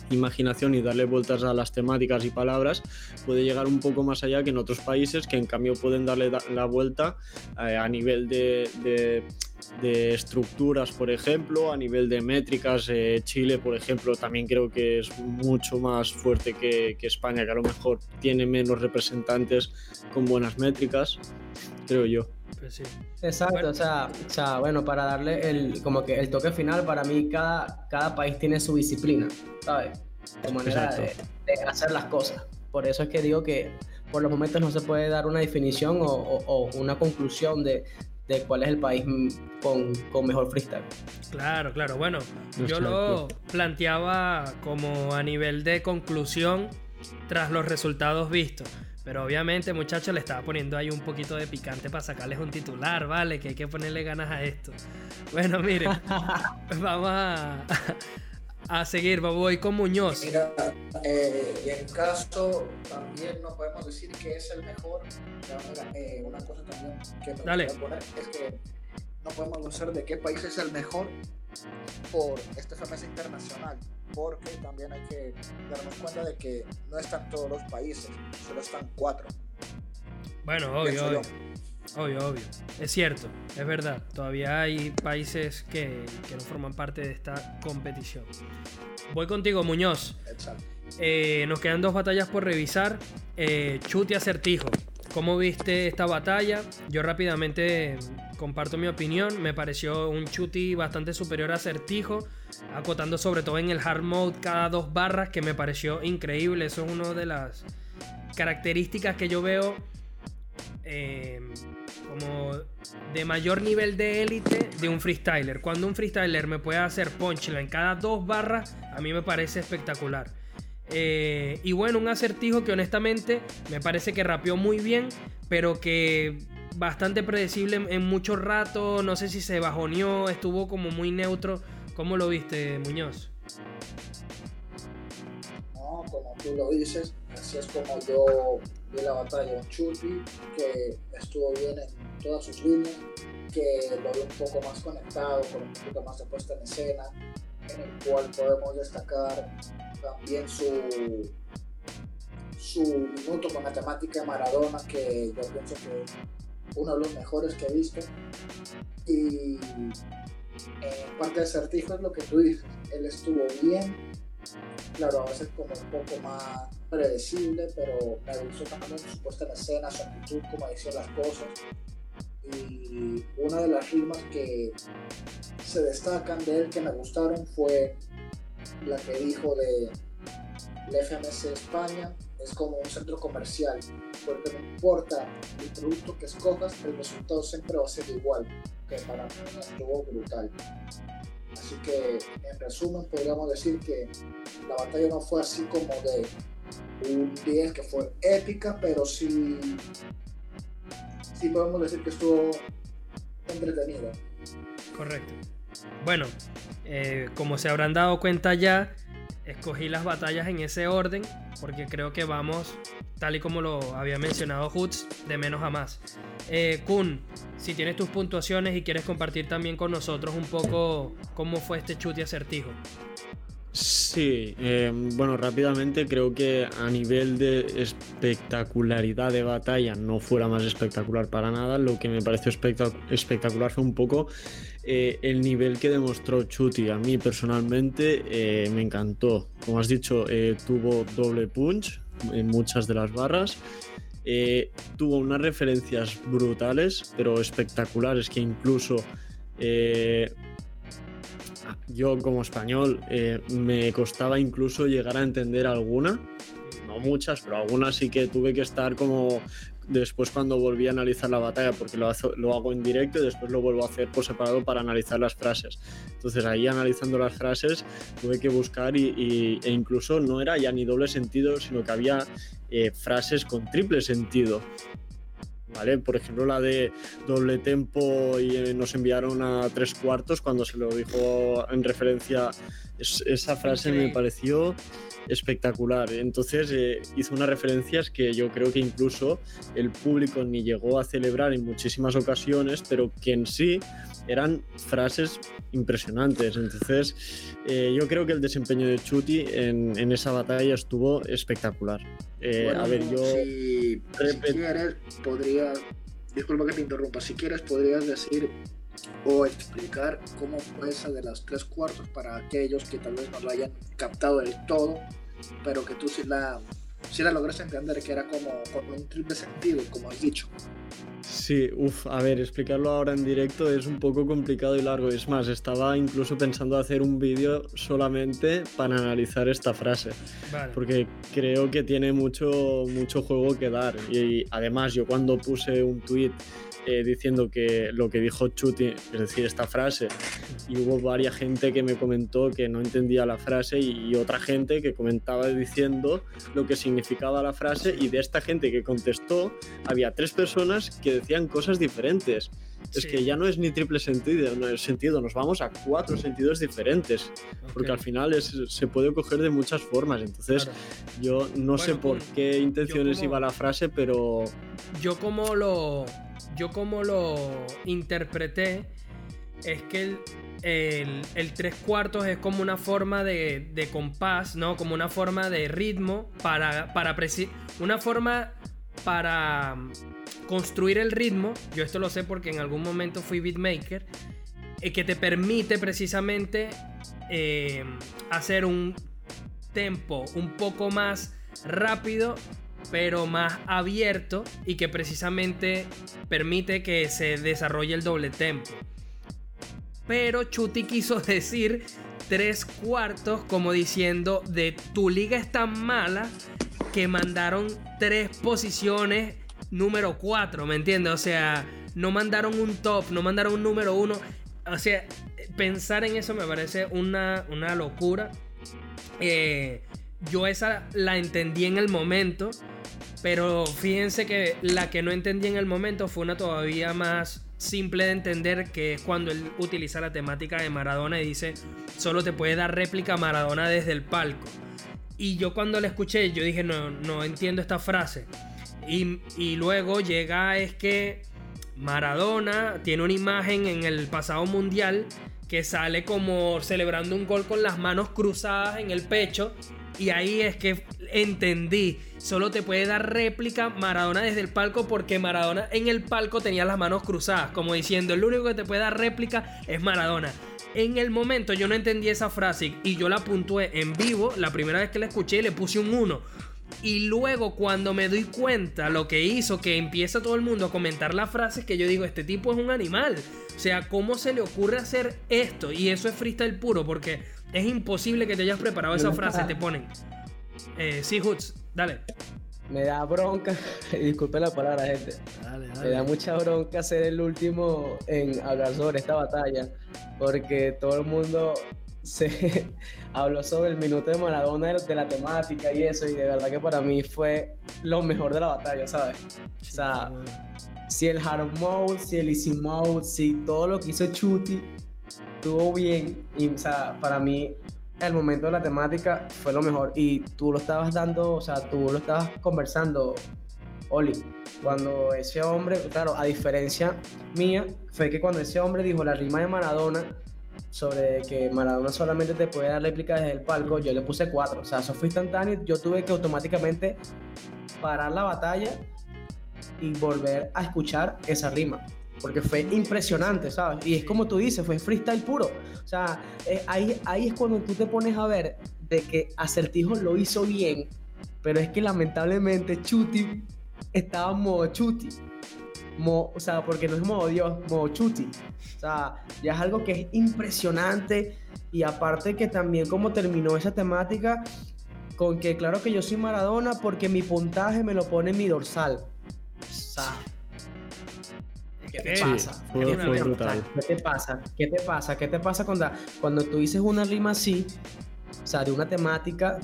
Speaker 4: imaginación y darle vueltas a las temáticas y palabras puede llegar un poco más allá que en otros países que en cambio pueden darle la vuelta eh, a nivel de de estructuras, por ejemplo, a nivel de métricas, eh, Chile, por ejemplo, también creo que es mucho más fuerte que, España, que a lo mejor tiene menos representantes con buenas métricas, creo yo.
Speaker 2: Pues Exacto, o, sea, bueno, para darle el, como que el toque final, para mí cada, cada país tiene su disciplina, ¿sabes? De manera de, hacer las cosas. Por eso es que digo que por los momentos no se puede dar una definición o una conclusión de, de cuál es el país con, con mejor freestyle.
Speaker 1: Claro, claro. Bueno, yo lo planteaba como a nivel de conclusión tras los resultados vistos. Pero obviamente, muchachos, le estaba poniendo ahí un poquito de picante para sacarles un titular, ¿vale? Que hay que ponerle ganas a esto. Bueno, miren, vamos a, a seguir, voy con Muñoz.
Speaker 3: Mira, eh, y en caso también no podemos decir que es el mejor. Eh, una cosa también que me Dale. poner es que no podemos conocer de qué país es el mejor por este FMS internacional, porque también hay que darnos cuenta de que no están todos los países, solo están cuatro.
Speaker 1: Bueno, obvio, obvio. Obvio, obvio. Es cierto, es verdad. Todavía hay países que, no forman parte de esta competición. Voy contigo, Muñoz. Eh, nos quedan dos batallas por revisar. Eh, chute acertijo. ¿Cómo viste esta batalla? Yo rápidamente comparto mi opinión. Me pareció un chuti bastante superior a acertijo. Acotando sobre todo en el hard mode cada dos barras que me pareció increíble. Eso es una de las características que yo veo eh, como de mayor nivel de élite de un freestyler. Cuando un freestyler me puede hacer punchline cada dos barras, a mí me parece espectacular. Eh, y bueno, un acertijo que honestamente me parece que rapeó muy bien, pero que bastante predecible en, mucho rato. No sé si se bajoneó, estuvo como muy neutro. ¿Cómo lo viste, Muñoz?
Speaker 3: No, como tú lo dices, así es como yo vi la batalla Chuti, que estuvo bien en todas sus líneas, que lo vi un poco más conectado, con un poquito más de puesta en escena, en el cual podemos destacar también su, su minuto con la temática de Maradona, que yo pienso que uno de los mejores que he visto. Y parte de acertijo es lo que tú dices, él estuvo bien, claro, a veces como un poco más predecible, pero me gustó también su puesta en escena, su actitud, como decía las cosas. Y una de las rimas que se destacan de él que me gustaron fue la que dijo de la FMC España es como un centro comercial, porque no importa el producto que escojas, el resultado siempre va a ser igual, que para mí estuvo brutal. Así que en resumen podríamos decir que la batalla no fue así como de un 10 que fue épica, pero sí, sí podemos decir que estuvo entretenida.
Speaker 1: Correcto. Bueno, eh, como se habrán dado cuenta ya, escogí las batallas en ese orden porque creo que vamos, tal y como lo había mencionado Hoots, de menos a más. Eh, Kun, si tienes tus puntuaciones y quieres compartir también con nosotros un poco cómo fue este chute acertijo.
Speaker 4: Sí, eh, bueno, rápidamente creo que a nivel de espectacularidad de batalla no fuera más espectacular para nada. Lo que me pareció espectacular fue un poco eh, el nivel que demostró Chuti. A mí personalmente eh, me encantó. Como has dicho, tuvo doble punch en muchas de las barras. tuvo unas referencias brutales, pero espectaculares que incluso yo como español eh, me costaba incluso llegar a entender alguna, no muchas, pero algunas sí que tuve que estar como después cuando volví a analizar la batalla, porque lo, lo hago en directo y después lo vuelvo a hacer por separado para analizar las frases. Entonces ahí analizando las frases tuve que buscar y, e incluso no era ya ni doble sentido, sino que había eh, frases con triple sentido. ¿Vale? Por ejemplo, la de doble tempo y eh, nos enviaron a tres cuartos cuando se lo dijo en referencia, esa frase me pareció espectacular. Entonces eh, hizo unas referencias que yo creo que incluso el público ni llegó a celebrar en muchísimas ocasiones, pero que en sí eran frases impresionantes. Entonces eh, yo creo que el desempeño de Chuti en, esa batalla estuvo espectacular.
Speaker 3: Eh, a ver, yo... Si, quieres, podrías... Disculpa que te interrumpa. Si quieres, podrías decir o explicar cómo fue esa de las tres cuartos para aquellos que tal vez no lo hayan captado del todo, pero que tú sí la, sí la lograste entender, que era como con un triple sentido, como has dicho.
Speaker 4: Sí, uff, a ver, explicarlo ahora en directo es un poco complicado y largo. Es más, estaba incluso pensando hacer un vídeo solamente para analizar esta frase. Porque creo que tiene mucho, mucho juego que dar. Y además, yo cuando puse un tweet eh, diciendo que lo que dijo Chuti, es decir, esta frase, y hubo varias gente que me comentó que no entendía la frase y, otra gente que comentaba diciendo lo que significaba la frase y de esta gente que contestó había tres personas que decían cosas diferentes. Es que ya no es ni triple sentido, no es sentido, nos vamos a cuatro sentidos diferentes, porque al final es, se puede coger de muchas formas. Entonces, yo no sé por qué intenciones iba la frase, pero.
Speaker 1: Yo, como lo, yo como lo interpreté es que el, tres cuartos es como una forma de, compás, ¿no? Como una forma de ritmo para, para una forma para construir el ritmo. Yo esto lo sé porque en algún momento fui beatmaker. Eh, que te permite precisamente eh, hacer un tempo un poco más rápido pero más abierto y que precisamente permite que se desarrolle el doble tempo. Pero Chuti quiso decir tres cuartos como diciendo de tu liga es tan mala que mandaron tres posiciones número 4, ¿me entiendes? O sea, no mandaron un top, no mandaron un número 1. O sea, pensar en eso me parece una, una locura. Eh, yo esa la entendí en el momento, pero fíjense que la que no entendí en el momento fue una todavía más simple de entender, que es cuando él utiliza la temática de Maradona y dice, solo te puede dar réplica Maradona desde el palco. Y yo cuando la escuché, yo dije, no, no entiendo esta frase. Y, y luego llega es que Maradona tiene una imagen en el pasado mundial que sale como celebrando un gol con las manos cruzadas en el pecho. Y ahí es que entendí. Solo te puede dar réplica Maradona desde el palco porque Maradona en el palco tenía las manos cruzadas. Como diciendo, el único que te puede dar réplica es Maradona. En el momento yo no entendí esa frase y yo la puntué en vivo. La primera vez que la escuché le puse un 1. Y luego cuando me doy cuenta lo que hizo, que empieza todo el mundo a comentar las frases, que yo digo, este tipo es un animal. O sea, ¿cómo se le ocurre hacer esto? Y eso es freestyle puro, porque es imposible que te hayas preparado esa frase, te ponen. Eh, sí, dale.
Speaker 2: Me da bronca, disculpe la palabra, gente.
Speaker 1: Dale,
Speaker 2: Me da mucha bronca ser el último en hablar sobre esta batalla, porque todo el mundo se habló sobre el minuto de Maradona de la temática y eso, y de verdad que para mí fue lo mejor de la batalla, ¿sabes? O sea, si el hard mode, si el easy mode, si todo lo que hizo Chuti estuvo bien, y o sea, para mí el momento de la temática fue lo mejor, y tú lo estabas dando, o sea, tú lo estabas conversando, Oli, cuando ese hombre, claro, a diferencia mía, fue que cuando ese hombre dijo la rima de Maradona, sobre que Maradona solamente te puede dar réplica desde el palco, yo le puse cuatro. O sea, eso fue instantáneo. Yo tuve que automáticamente parar la batalla y volver a escuchar esa rima. Porque fue impresionante, ¿sabes? Y es como tú dices, fue freestyle puro. O sea, eh, ahí, ahí es cuando tú te pones a ver de que Acertijo lo hizo bien, pero es que lamentablemente Chuti estaba modo Chuti. o sea, porque no es modo Dios, modo Chuti. O sea, ya es algo que es impresionante y aparte que también como terminó esa temática con que claro que yo soy Maradona porque mi puntaje me lo pone mi dorsal. O sea, ¿qué te
Speaker 1: Sí,
Speaker 2: pasa?
Speaker 4: fue-
Speaker 2: ¿Qué,
Speaker 4: fue
Speaker 2: te
Speaker 4: brutal.
Speaker 2: pasa? ¿Qué te pasa? ¿Qué te pasa? ¿Qué te pasa cuando, cuando tú dices una rima así, o sea, de una temática?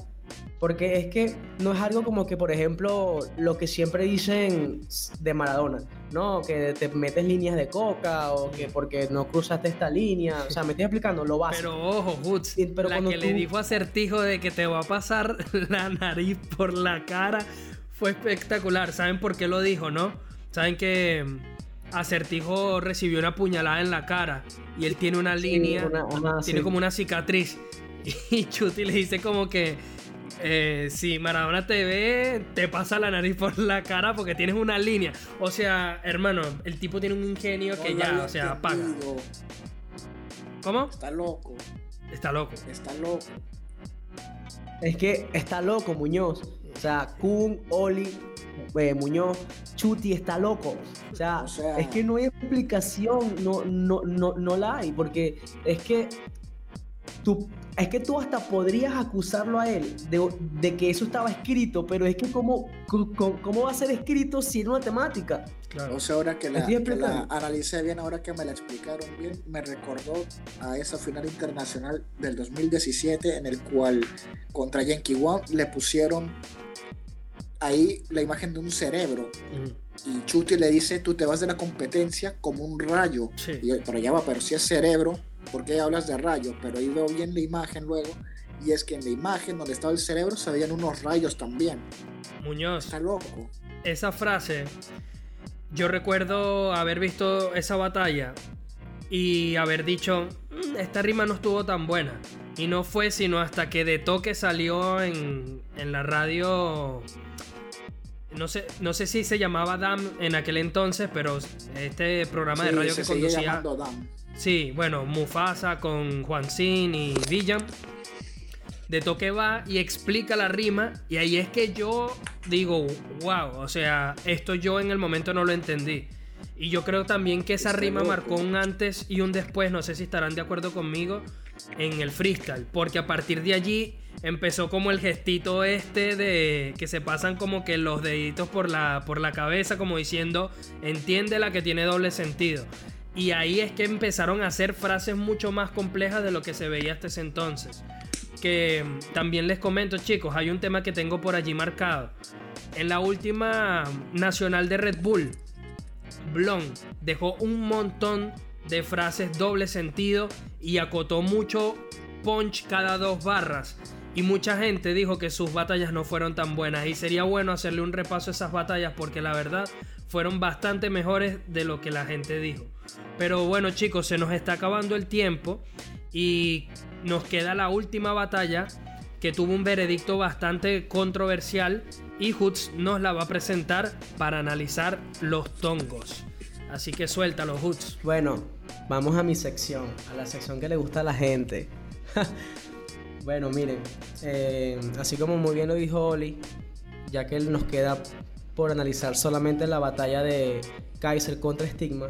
Speaker 2: Porque es que no es algo como que, por ejemplo, lo que siempre dicen de Maradona, ¿no? Que te metes líneas de coca o que porque no cruzaste esta línea. O sea, me estoy explicando lo básico.
Speaker 1: Pero ojo, Hoots,
Speaker 2: Sí, pero
Speaker 1: la que le
Speaker 2: tú-
Speaker 1: dijo a Acertijo de que te va a pasar la nariz por la cara fue espectacular. ¿Saben por qué lo dijo, no? Saben que Acertijo recibió una puñalada en la cara y él tiene una
Speaker 2: Sí,
Speaker 1: línea,
Speaker 2: una-
Speaker 1: tiene
Speaker 2: sí.
Speaker 1: como una cicatriz. Y Chuti le dice como que eh, si Maradona te ve, te pasa la nariz por la cara porque tienes una línea. O sea, hermano, el tipo tiene un ingenio que
Speaker 3: No
Speaker 1: ya, o sea, apaga. ¿Cómo?
Speaker 3: Está loco,
Speaker 1: Está loco.
Speaker 3: está loco.
Speaker 2: Es que está loco Muñoz. O sea, Kun, Oli, eh, Muñoz, Chuti está loco. O sea,
Speaker 3: O sea-
Speaker 2: es que no hay explicación, no, no, no, no la hay, porque es que tú, es que tú hasta podrías acusarlo a él de, de que eso estaba escrito, pero es que cómo, cómo, cómo va a ser escrito si era una temática.
Speaker 1: Claro.
Speaker 3: O sea, ahora que la, que la analicé bien, ahora que me la explicaron bien, me recordó a esa final internacional del 2017 en el cual contra Yankee One le pusieron ahí la imagen de un cerebro
Speaker 1: Mm.
Speaker 3: y Chuti le dice, tú te vas de la competencia como un rayo.
Speaker 1: Sí.
Speaker 3: Y yo, pero ya va, pero si es cerebro, ¿por qué hablas de rayo? Pero ahí veo bien la imagen luego. Y es que en la imagen donde estaba el cerebro se veían unos rayos también.
Speaker 1: Muñoz,
Speaker 3: Está loco.
Speaker 1: esa frase, yo recuerdo haber visto esa batalla y haber dicho, "Mm, esta rima no estuvo tan buena. Y no fue sino hasta que de toque salió en, en la radio. No sé, no sé si se llamaba DAM en aquel entonces, pero este programa de radio
Speaker 3: se
Speaker 1: que conducía.
Speaker 3: Dan.
Speaker 1: Sí, bueno, Mufasa con Juancín y Villan. De toque va y explica la rima. Y ahí es que yo digo, wow, o sea, esto yo en el momento no lo entendí. Y yo creo también que esa rima marcó un antes y un después, no sé si estarán de acuerdo conmigo, en el freestyle. Porque a partir de allí empezó como el gestito este de que se pasan como que los deditos por la, por la cabeza, como diciendo, entiende la que tiene doble sentido. Y ahí es que empezaron a hacer frases mucho más complejas de lo que se veía hasta ese entonces. Que también les comento, chicos, hay un tema que tengo por allí marcado. En la última nacional de Red Bull, Blon dejó un montón de frases doble sentido y acotó mucho punch cada dos barras. Y mucha gente dijo que sus batallas no fueron tan buenas. Y sería bueno hacerle un repaso a esas batallas porque la verdad fueron bastante mejores de lo que la gente dijo. Pero bueno chicos, se nos está acabando el tiempo y nos queda la última batalla que tuvo un veredicto bastante controversial y Hoots nos la va a presentar para analizar los tongos. Así que suéltalo, Hoots.
Speaker 2: Bueno, vamos a mi sección, a la sección que le gusta a la gente. bueno, miren, eh, así como muy bien lo dijo Oli, ya que nos queda por analizar solamente la batalla de Kaiser contra Stigma,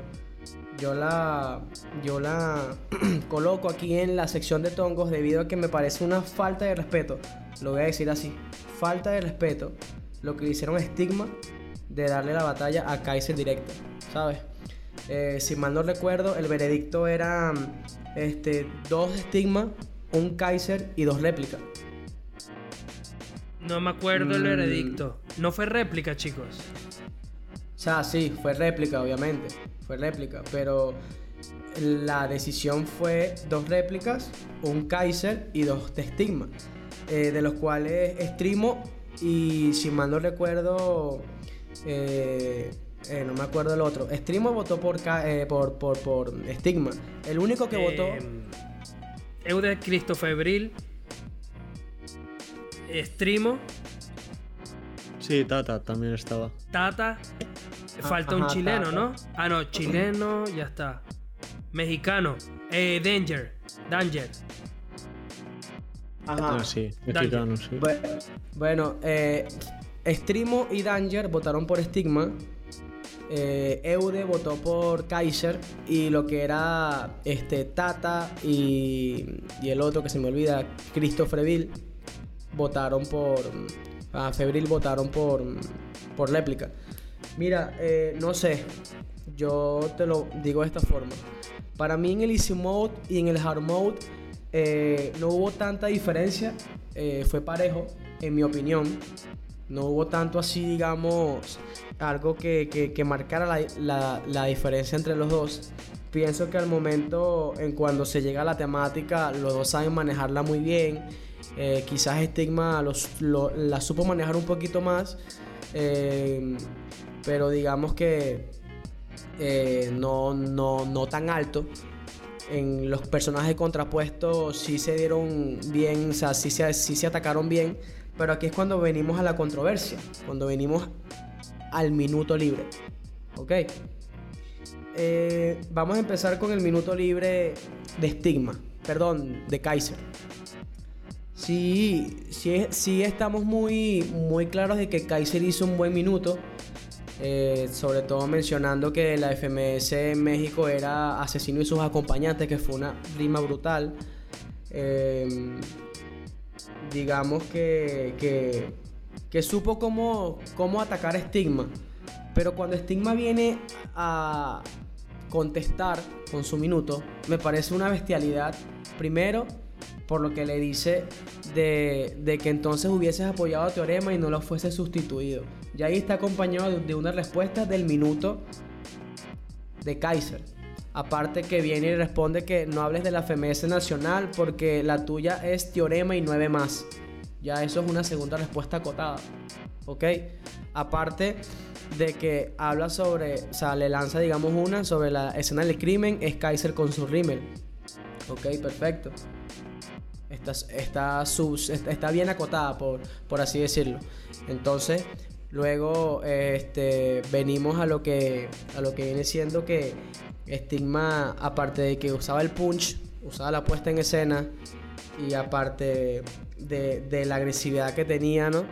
Speaker 2: yo la, yo la coloco aquí en la sección de tongos debido a que me parece una falta de respeto. Lo voy a decir así. Falta de respeto lo que le hicieron a Stigma de darle la batalla a Kaiser directo. ¿Sabes? Eh, si mal no recuerdo, el veredicto era este, dos Stigma, un Kaiser y dos réplicas.
Speaker 1: No me acuerdo el mm. veredicto. No fue réplica, chicos.
Speaker 2: O sea, sí, fue réplica, obviamente fue réplica, pero la decisión fue dos réplicas, un Kaiser y dos de Stigma, eh, de los cuales Strimo y si mal no recuerdo, eh, eh, no me acuerdo el otro, Strimo votó por, por, por, por, Stigma, el único que votó...
Speaker 1: Eude Cristofebril, Strimo.
Speaker 4: Sí, Tata también estaba.
Speaker 1: Tata Falta un chileno, ¿no? Ah, no, chileno, ya está. Mexicano. Eh, Danger. Danger.
Speaker 4: Ajá. Ah, sí, mexicano, sí.
Speaker 2: Bueno, eh, Strimo y Danger votaron por Stigma. Eh, Eude votó por Kaiser y lo que era este Tata y, y el otro que se me olvida, Christopher Bill, votaron por ah, Febril votaron por por réplica. Mira, eh, no sé, yo te lo digo de esta forma. Para mí en el Easy Mode y en el Hard Mode eh, no hubo tanta diferencia, eh, fue parejo, en mi opinión. No hubo tanto así, digamos, algo que, marcara la, diferencia entre los dos. Pienso que al momento, en cuando se llega a la temática, los dos saben manejarla muy bien. quizás Stigma la supo manejar un poquito más pero digamos que eh, no, no, tan alto. En los personajes contrapuestos sí se dieron bien, o sea, sí se, se atacaron bien, pero aquí es cuando venimos a la controversia, cuando venimos al minuto libre. ¿Ok? Eh, vamos a empezar con el minuto libre de Stigma, perdón, de Kaiser. Sí, sí, sí estamos muy, muy claros de que Kaiser hizo un buen minuto eh, sobre todo mencionando que la FMS en México era Asesino y sus acompañantes, que fue una rima brutal. Em, digamos que, que, supo cómo, cómo atacar a Stigma. Pero cuando Stigma viene a contestar con su minuto, me parece una bestialidad. Primero, por lo que le dice de, de que entonces hubieses apoyado a Teorema y no lo fuese sustituido. Y ahí está acompañado de una respuesta del minuto de Kaiser. Aparte que viene y responde que no hables de la FMS nacional porque la tuya es teorema y nueve más. Ya eso es una segunda respuesta acotada. ¿Ok? Aparte de que habla sobre, o sea, le lanza digamos una sobre la escena del crimen, es Kaiser con su rímel. Ok, perfecto. Está, está, está bien acotada, por, por así decirlo. Entonces, Luego este, venimos a lo, que, a lo que viene siendo que Stigma, aparte de que usaba el punch, usaba la puesta en escena y aparte de, la agresividad que tenía, ¿no?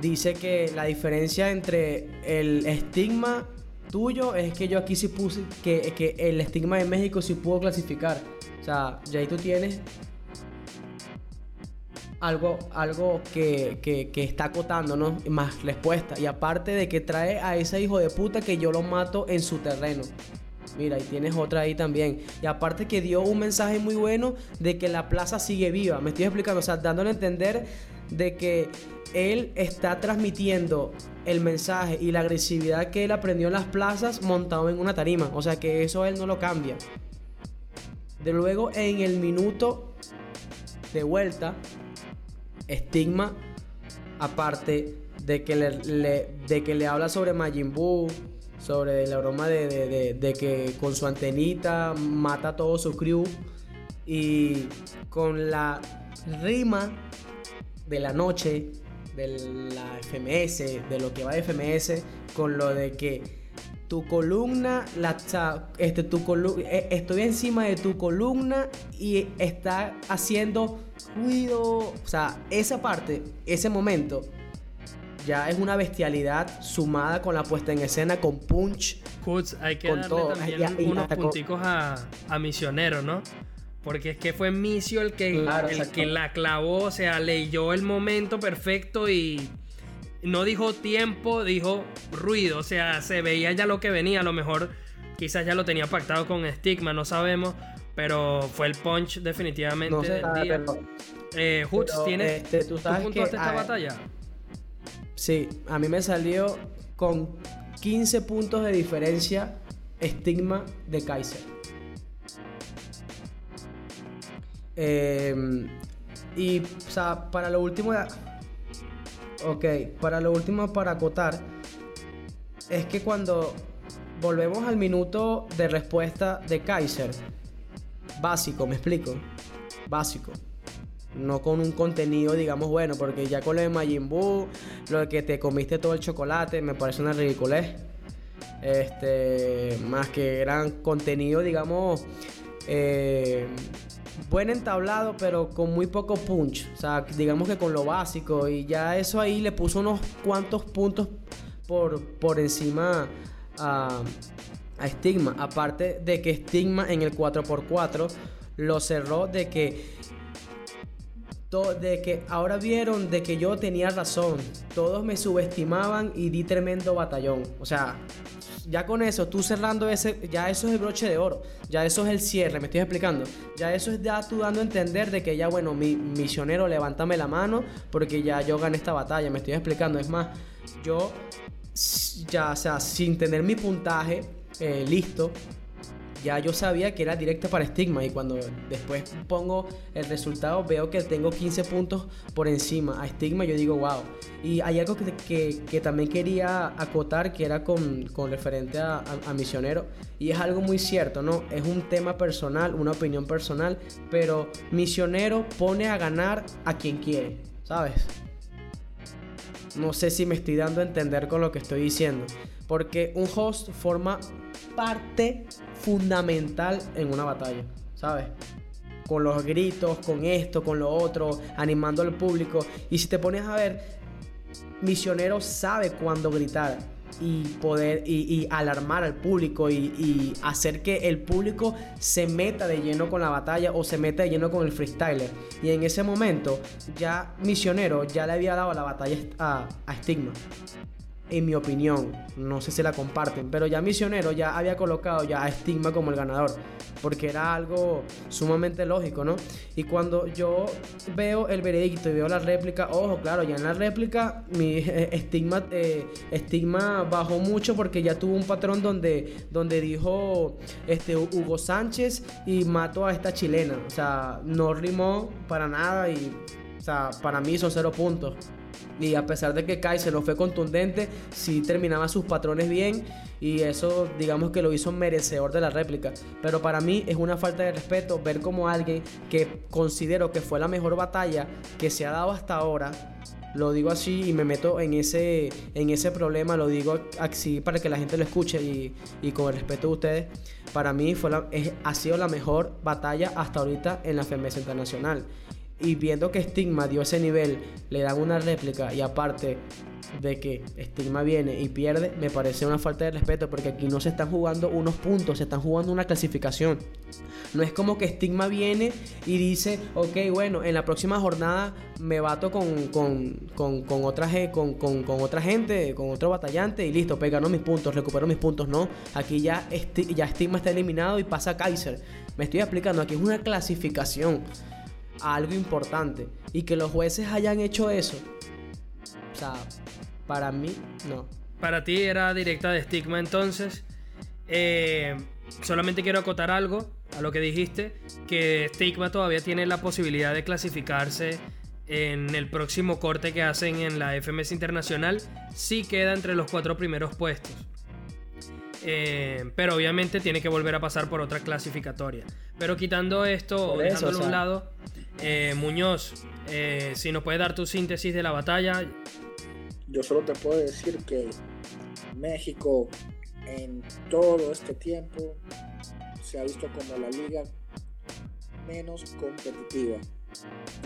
Speaker 2: Dice que la diferencia entre el estigma tuyo es que yo aquí sí puse que, que el estigma de México sí pudo clasificar. O sea, ya ahí tú tienes algo, algo que, que, que está acotando, ¿no? Más respuesta. Y aparte de que trae a ese hijo de puta que yo lo mato en su terreno. Mira, y tienes otra ahí también. Y aparte que dio un mensaje muy bueno de que la plaza sigue viva. Me estoy explicando, o sea, dándole a entender de que él está transmitiendo el mensaje y la agresividad que él aprendió en las plazas montado en una tarima. O sea que eso él no lo cambia. De luego en el minuto de vuelta, Stigma, aparte de que le, de que le habla sobre Majin Buu, sobre la broma de, de, que con su antenita mata a todo su crew y con la rima de la noche de la FMS, de lo que va de FMS, con lo de que tu columna, la, este, tu eh, estoy encima de tu columna y está haciendo ruido. O sea, esa parte, ese momento, ya es una bestialidad sumada con la puesta en escena, con punch.
Speaker 1: hay que darle también unos punticos a, a Misionero, ¿no? Porque es que fue Misio el que, el que la clavó, o sea, leyó el momento perfecto y no dijo tiempo, dijo ruido. O sea, se veía ya lo que venía. A lo mejor quizás ya lo tenía pactado con Stigma, no sabemos. Pero fue el punch definitivamente no sé, Eh, ¿tienes este, ¿tú sabes que, esta batalla?
Speaker 2: Sí, a mí me salió con 15 puntos de diferencia Stigma de Kaiser. Em, y, o sea, para lo último, ok, para lo último, para acotar, es que cuando volvemos al minuto de respuesta de Kaiser, básico, me explico, básico. No con un contenido, digamos, bueno, porque ya con lo de Majin Buu, lo de que te comiste todo el chocolate, me parece una ridiculez. Este, más que gran contenido, digamos, eh, buen entablado, pero con muy poco punch. O sea, digamos que con lo básico. Y ya eso ahí le puso unos cuantos puntos por, por encima a, a Stigma. Aparte de que Stigma en el 4x4 lo cerró de que de que ahora vieron de que yo tenía razón. Todos me subestimaban y di tremendo batallón. O sea, ya con eso, tú cerrando ese, ya eso es el broche de oro, ya eso es el cierre, me estoy explicando. Ya eso es ya tú dando a entender de que ya, bueno, mi misionero, levántame la mano porque ya yo gané esta batalla, me estoy explicando. Es más, yo ya, o sea, sin tener mi puntaje eh, listo, ya yo sabía que era directa para Stigma y cuando después pongo el resultado veo que tengo 15 puntos por encima a Stigma, yo digo, wow. Y hay algo que, que, también quería acotar que era con, con referente a, a, Misionero y es algo muy cierto, ¿no? Es un tema personal, una opinión personal, pero Misionero pone a ganar a quien quiere, ¿sabes? No sé si me estoy dando a entender con lo que estoy diciendo. Porque un host forma parte fundamental en una batalla, ¿sabes? Con los gritos, con esto, con lo otro, animando al público. Y si te pones a ver, Misionero sabe cuándo gritar y poder y, alarmar al público y, hacer que el público se meta de lleno con la batalla o se meta de lleno con el freestyler. Y en ese momento ya Misionero ya le había dado la batalla a, a Stigma en mi opinión. No sé si la comparten, pero ya Misionero ya había colocado ya a Stigma como el ganador, porque era algo sumamente lógico, ¿no? Y cuando yo veo el veredicto y veo la réplica, ojo, claro, ya en la réplica mi estigma, eh, estigma bajó mucho porque ya tuvo un patrón donde, donde dijo este, Hugo Sánchez y mató a esta chilena. O sea, no rimó para nada y, o sea, para mí son cero puntos. Y a pesar de que Kaiser no fue contundente, sí terminaba sus patrones bien y eso digamos que lo hizo merecedor de la réplica. Pero para mí es una falta de respeto ver como alguien que considero que fue la mejor batalla que se ha dado hasta ahora, lo digo así y me meto en ese, en ese problema, lo digo así para que la gente lo escuche y, con el respeto de ustedes. Para mí fue ha sido la mejor batalla hasta ahorita en la FMS Internacional y viendo que Stigma dio ese nivel, le dan una réplica y aparte de que Stigma viene y pierde, me parece una falta de respeto porque aquí no se están jugando unos puntos, se están jugando una clasificación. No es como que Stigma viene y dice, ok, bueno, en la próxima jornada me bato con, con, con, con otra, con, con, otra gente, con otro batallante y listo, pues mis puntos, recupero mis puntos. No, aquí ya, ya Stigma está eliminado y pasa Kaiser. Me estoy explicando, aquí es una clasificación a algo importante. Y que los jueces hayan hecho eso. O sea, para mí, no.
Speaker 1: Para ti era directa de estigma entonces. Eh, solamente quiero acotar algo a lo que dijiste, que Stigma todavía tiene la posibilidad de clasificarse en el próximo corte que hacen en la FMS Internacional, si queda entre los cuatro primeros puestos. Eh, pero obviamente tiene que volver a pasar por otra clasificatoria. Pero quitando esto, dejándolo a un lado, eh, Muñoz, eh, si nos puede dar tu síntesis de la batalla.
Speaker 3: Yo solo te puedo decir que México en todo este tiempo se ha visto como la liga menos competitiva.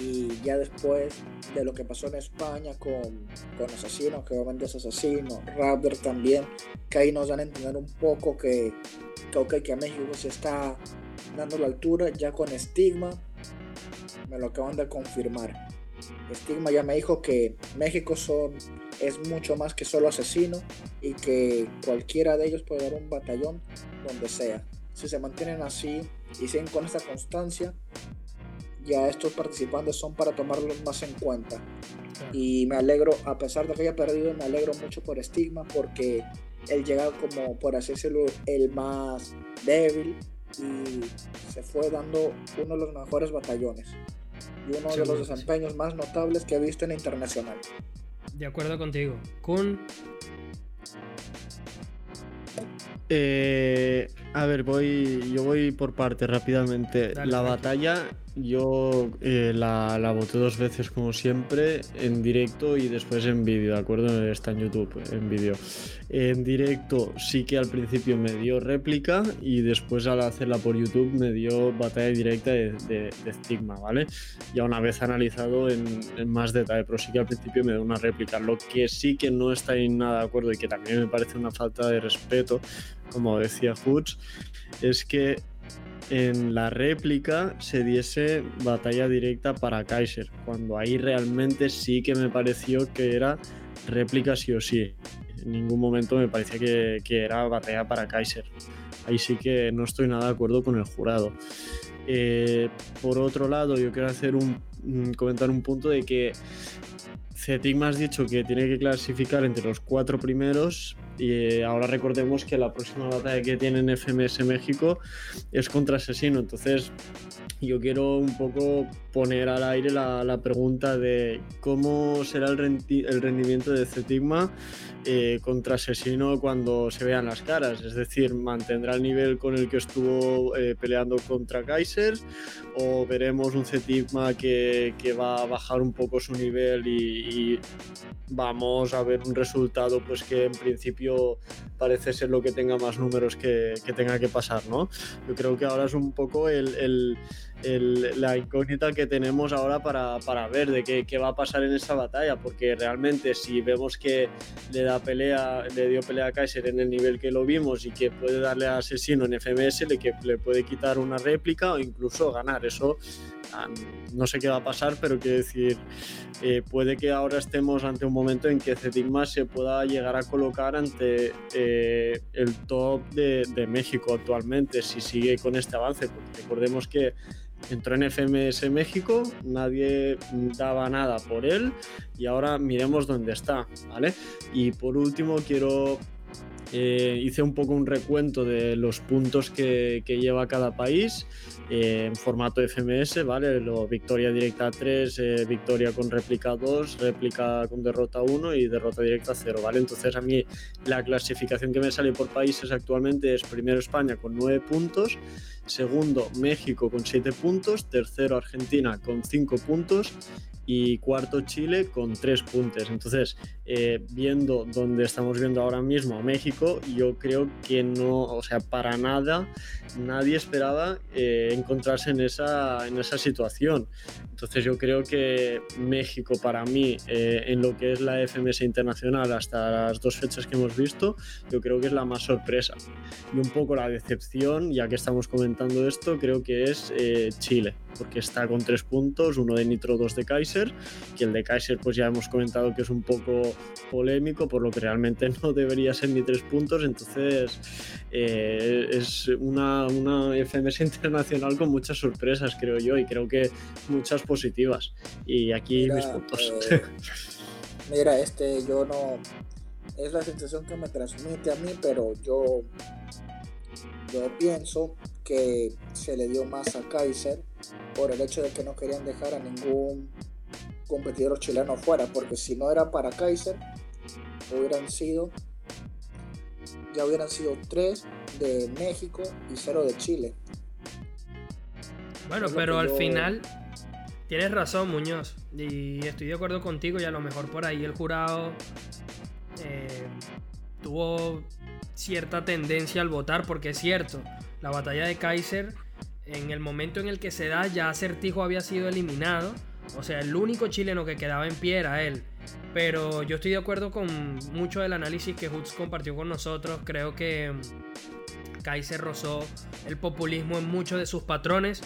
Speaker 3: Y ya después de lo que pasó en España con, con Asesino, que obviamente es Asesino, Raptor también, que ahí nos dan a entender un poco que, que, que a México se está dando la altura ya con Estigma. Me lo acaban de confirmar. Estigma ya me dijo que México son, es mucho más que solo asesino y que cualquiera de ellos puede dar un batallón donde sea. Si se mantienen así y siguen con esta constancia, ya estos participantes son para tomarlos más en cuenta. Y me alegro, a pesar de que haya perdido, me alegro mucho por Estigma porque él llega como, por así decirlo, el más débil y se fue dando uno de los mejores batallones y uno de los desempeños más notables que he visto en internacional.
Speaker 1: De acuerdo contigo. Kun.
Speaker 4: Eh, a ver, voy, yo voy por parte rápidamente. la batalla yo eh, la, la, voté dos veces como siempre, en directo y después en vídeo, ¿de acuerdo? Está en YouTube, en vídeo. En directo sí que al principio me dio réplica y después al hacerla por YouTube me dio batalla directa de, de, Stigma, ¿vale? Ya una vez analizado en, en, más detalle, pero sí que al principio me dio una réplica. Lo que sí que no está en nada de acuerdo y que también me parece una falta de respeto, como decía Hutz, es que en la réplica se diese batalla directa para Kaiser, cuando ahí realmente sí que me pareció que era réplica sí o sí. En ningún momento me parecía que, era batalla para Kaiser. Ahí sí que no estoy nada de acuerdo con el jurado. Eh, por otro lado, yo quiero hacer un, mm, comentar un punto de que Cetic me has dicho que tiene que clasificar entre los cuatro primeros y eh, ahora recordemos que la próxima batalla que tiene en FMS México es contra Asesino. Entonces yo quiero un poco poner al aire la, pregunta de cómo será el, rendimiento de Cetigma eh, contra Asesino cuando se vean las caras. Es decir, ¿mantendrá el nivel con el que estuvo eh, peleando contra Kaiser? ¿O veremos un Cetigma que, que, va a bajar un poco su nivel y, vamos a ver un resultado pues que en principio parece ser lo que tenga más números que, que tenga que pasar, ¿no? Yo creo que ahora es un poco el, el la incógnita que tenemos ahora para, para ver de qué, qué, va a pasar en esa batalla, porque realmente si vemos que le da pelea, le dio pelea a Kaiser en el nivel que lo vimos y que puede darle a Asesino en FMS, le, que le puede quitar una réplica o incluso ganar, eso ah, no sé qué va a pasar, pero quiero decir, eh, puede que ahora estemos ante un momento en que Cetigma se pueda llegar a colocar ante eh, el top de, de México actualmente, si sigue con este avance, porque recordemos que entró en FMS México, nadie daba nada por él y ahora miremos dónde está, ¿vale? Y por último quiero eh, hice un poco un recuento de los puntos que, lleva cada país eh, en formato FMS, ¿vale? Lo, victoria directa 3, eh, victoria con réplica 2, réplica con derrota 1 y derrota directa 0, ¿vale? Entonces a mí la clasificación que me sale por países actualmente es primero España con 9 puntos, segundo México con 7 puntos, tercero Argentina con 5 puntos y cuarto Chile con tres puntos. Entonces, eh, viendo donde estamos viendo ahora mismo a México, yo creo que no, o sea, para nada nadie esperaba eh, encontrarse en esa, en esa situación. Entonces yo creo que México para mí, eh, en lo que es la FMS internacional hasta las dos fechas que hemos visto, yo creo que es la más sorpresa. Y un poco la decepción, ya que estamos comentando esto, creo que es Chile porque está con tres puntos, uno de Nitro, dos de Kaiser, que el de Kaiser pues ya hemos comentado que es un poco polémico, por lo que realmente no debería ser ni tres puntos, entonces eh, es una, una FMS internacional con muchas sorpresas, creo yo, y creo que muchas positivas. Y aquí mis puntos.
Speaker 3: Eh, mira, este, yo no... Es la sensación que me transmite a mí, pero yo, yo pienso que se le dio más a Kaiser por el hecho de que no querían dejar a ningún competidor chileno fuera, porque si no era para Kaiser, hubieran sido, ya hubieran sido tres de México y cero de Chile.
Speaker 1: Bueno, pero al final tienes razón, Muñoz, y estoy de acuerdo contigo y a lo mejor por ahí el jurado eh, tuvo cierta tendencia al votar, porque es cierto, la batalla de Kaiser, en el momento en el que se da, ya Acertijo había sido eliminado. O sea, el único chileno que quedaba en pie era él. Pero yo estoy de acuerdo con mucho del análisis que Hoots compartió con nosotros. Creo que mm, Kaiser rozó el populismo en muchos de sus patrones.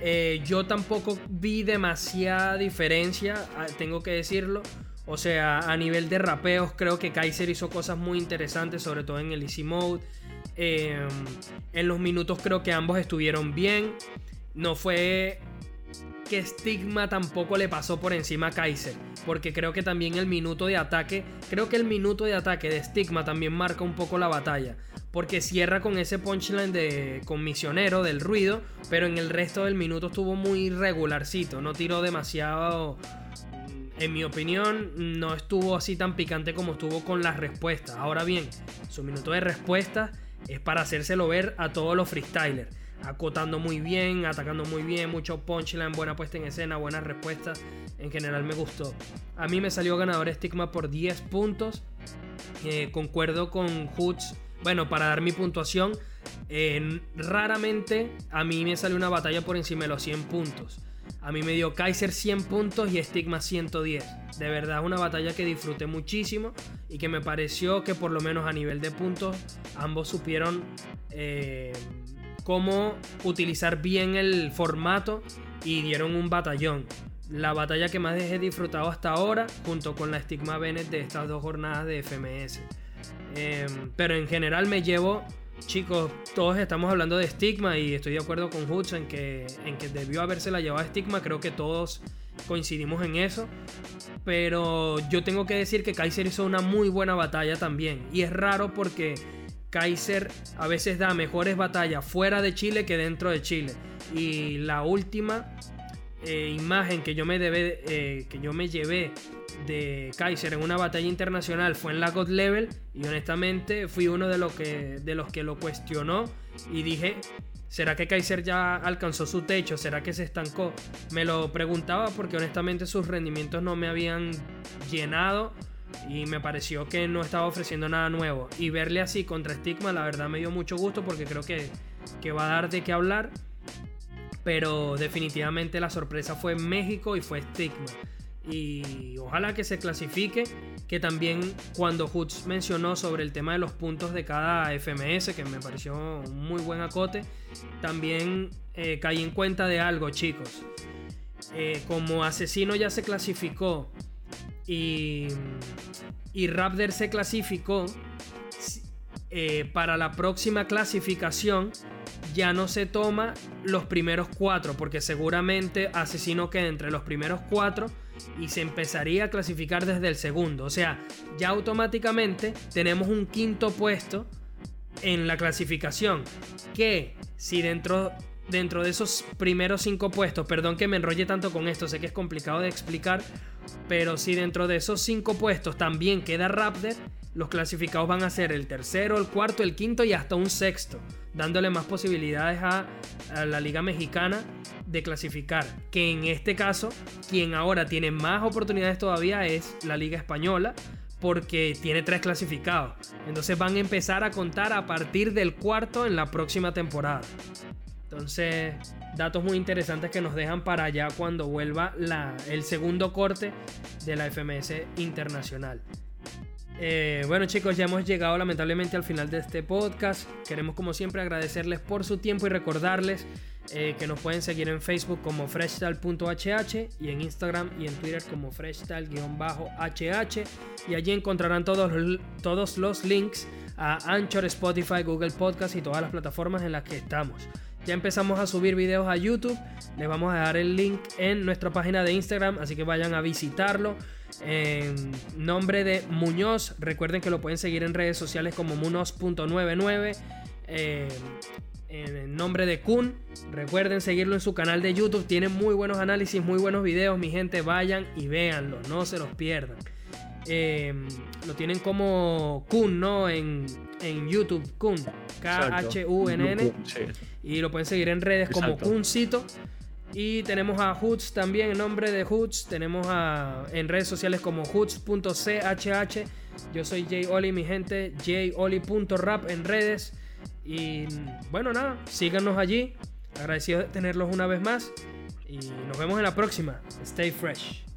Speaker 1: Eh, yo tampoco vi demasiada diferencia, ah, tengo que decirlo. O sea, a nivel de rapeos, creo que Kaiser hizo cosas muy interesantes, sobre todo en el Easy Mode. Em, en los minutos creo que ambos estuvieron bien. No fue que Stigma tampoco le pasó por encima a Kaiser. Porque creo que también el minuto de ataque. Creo que el minuto de ataque de Stigma también marca un poco la batalla. Porque cierra con ese punchline de con misionero del ruido. Pero en el resto del minuto estuvo muy regularcito. No tiró demasiado. En mi opinión, no estuvo así tan picante como estuvo con las respuestas. Ahora bien, su minuto de respuesta es para hacérselo ver a todos los freestylers. Acotando muy bien, atacando muy bien, mucho punchline, buena puesta en escena, buenas respuestas. En general me gustó. A mí me salió ganador Stigma por 10 puntos. Eh, concuerdo con Hoots. Bueno, para dar mi puntuación, raramente a mí me salió una batalla por encima de los 100 puntos. A mí me dio Kaiser 100 puntos y Stigma 110. De verdad, una batalla que disfruté muchísimo y que me pareció que por lo menos a nivel de puntos ambos supieron eh, cómo utilizar bien el formato y dieron un batallón. La batalla que más he disfrutado hasta ahora, junto con la Stigma Bennett de estas dos jornadas de FMS. Em, pero en general me llevo chicos, todos estamos hablando de estigma y estoy de acuerdo con Hutch en que, en que debió haberse la llevado a estigma. Creo que todos coincidimos en eso. Pero yo tengo que decir que Kaiser hizo una muy buena batalla también. Y es raro porque Kaiser a veces da mejores batallas fuera de Chile que dentro de Chile. Y la última eh, imagen que yo me eh, que yo me llevé de Kaiser en una batalla internacional fue en la God Level y honestamente fui uno de, los que, de los que lo cuestionó y dije, ¿será que Kaiser ya alcanzó su techo? ¿Será que se estancó? Me lo preguntaba porque honestamente sus rendimientos no me habían llenado y me pareció que no estaba ofreciendo nada nuevo. Y verle así contra Stigma la verdad me dio mucho gusto porque creo que, que va a dar de qué hablar. Pero definitivamente la sorpresa fue México y fue Stigma y ojalá que se clasifique. Que también cuando Hoots mencionó sobre el tema de los puntos de cada FMS, que me pareció un muy buen acote, también eh, caí en cuenta de algo, chicos. Eh, como Asesino ya se clasificó y, y Raptor se clasificó, eh, para la próxima clasificación ya no se toma los primeros cuatro, porque seguramente Asesino queda entre los primeros cuatro y se empezaría a clasificar desde el segundo. O sea, ya automáticamente tenemos un quinto puesto en la clasificación. Que si dentro, dentro de esos primeros cinco puestos, perdón que me enrolle tanto con esto, sé que es complicado de explicar, pero si dentro de esos cinco puestos también queda Raptor, los clasificados van a ser el tercero, el cuarto, el quinto y hasta un sexto, dándole más posibilidades a, la Liga Mexicana de clasificar. Que en este caso, quien ahora tiene más oportunidades todavía es la Liga Española, porque tiene tres clasificados. Entonces van a empezar a contar a partir del cuarto en la próxima temporada. Entonces, datos muy interesantes que nos dejan para allá cuando vuelva el segundo corte de la FMS Internacional. Eh, bueno chicos, ya hemos llegado lamentablemente al final de este podcast. Queremos como siempre agradecerles por su tiempo y recordarles eh, que nos pueden seguir en Facebook como freshtal.hh y en Instagram y en Twitter como freshtal-hh y allí encontrarán todos, todos los links a Anchor, Spotify, Google Podcast y todas las plataformas en las que estamos. Ya empezamos a subir videos a YouTube. Les vamos a dejar el link en nuestra página de Instagram, así que vayan a visitarlo. En nombre de Muñoz, recuerden que lo pueden seguir en redes sociales como munoz.99. Eh, en nombre de Kun, recuerden seguirlo en su canal de YouTube. Tiene muy buenos análisis, muy buenos videos. Mi gente, vayan y véanlo, no se los pierdan. Eh, lo tienen como Kun, ¿no? En, YouTube, Kun, K-H-U-N-N. Y lo pueden seguir en redes como Kuncito. Y tenemos a Hoots también, en nombre de Hoots. Tenemos a, en redes sociales como hoots.chhh. Yo soy Jay Oli, mi gente. joli.rap en redes. Y bueno, nada, síganos allí. Agradecido de tenerlos una vez más. Y nos vemos en la próxima. Stay fresh.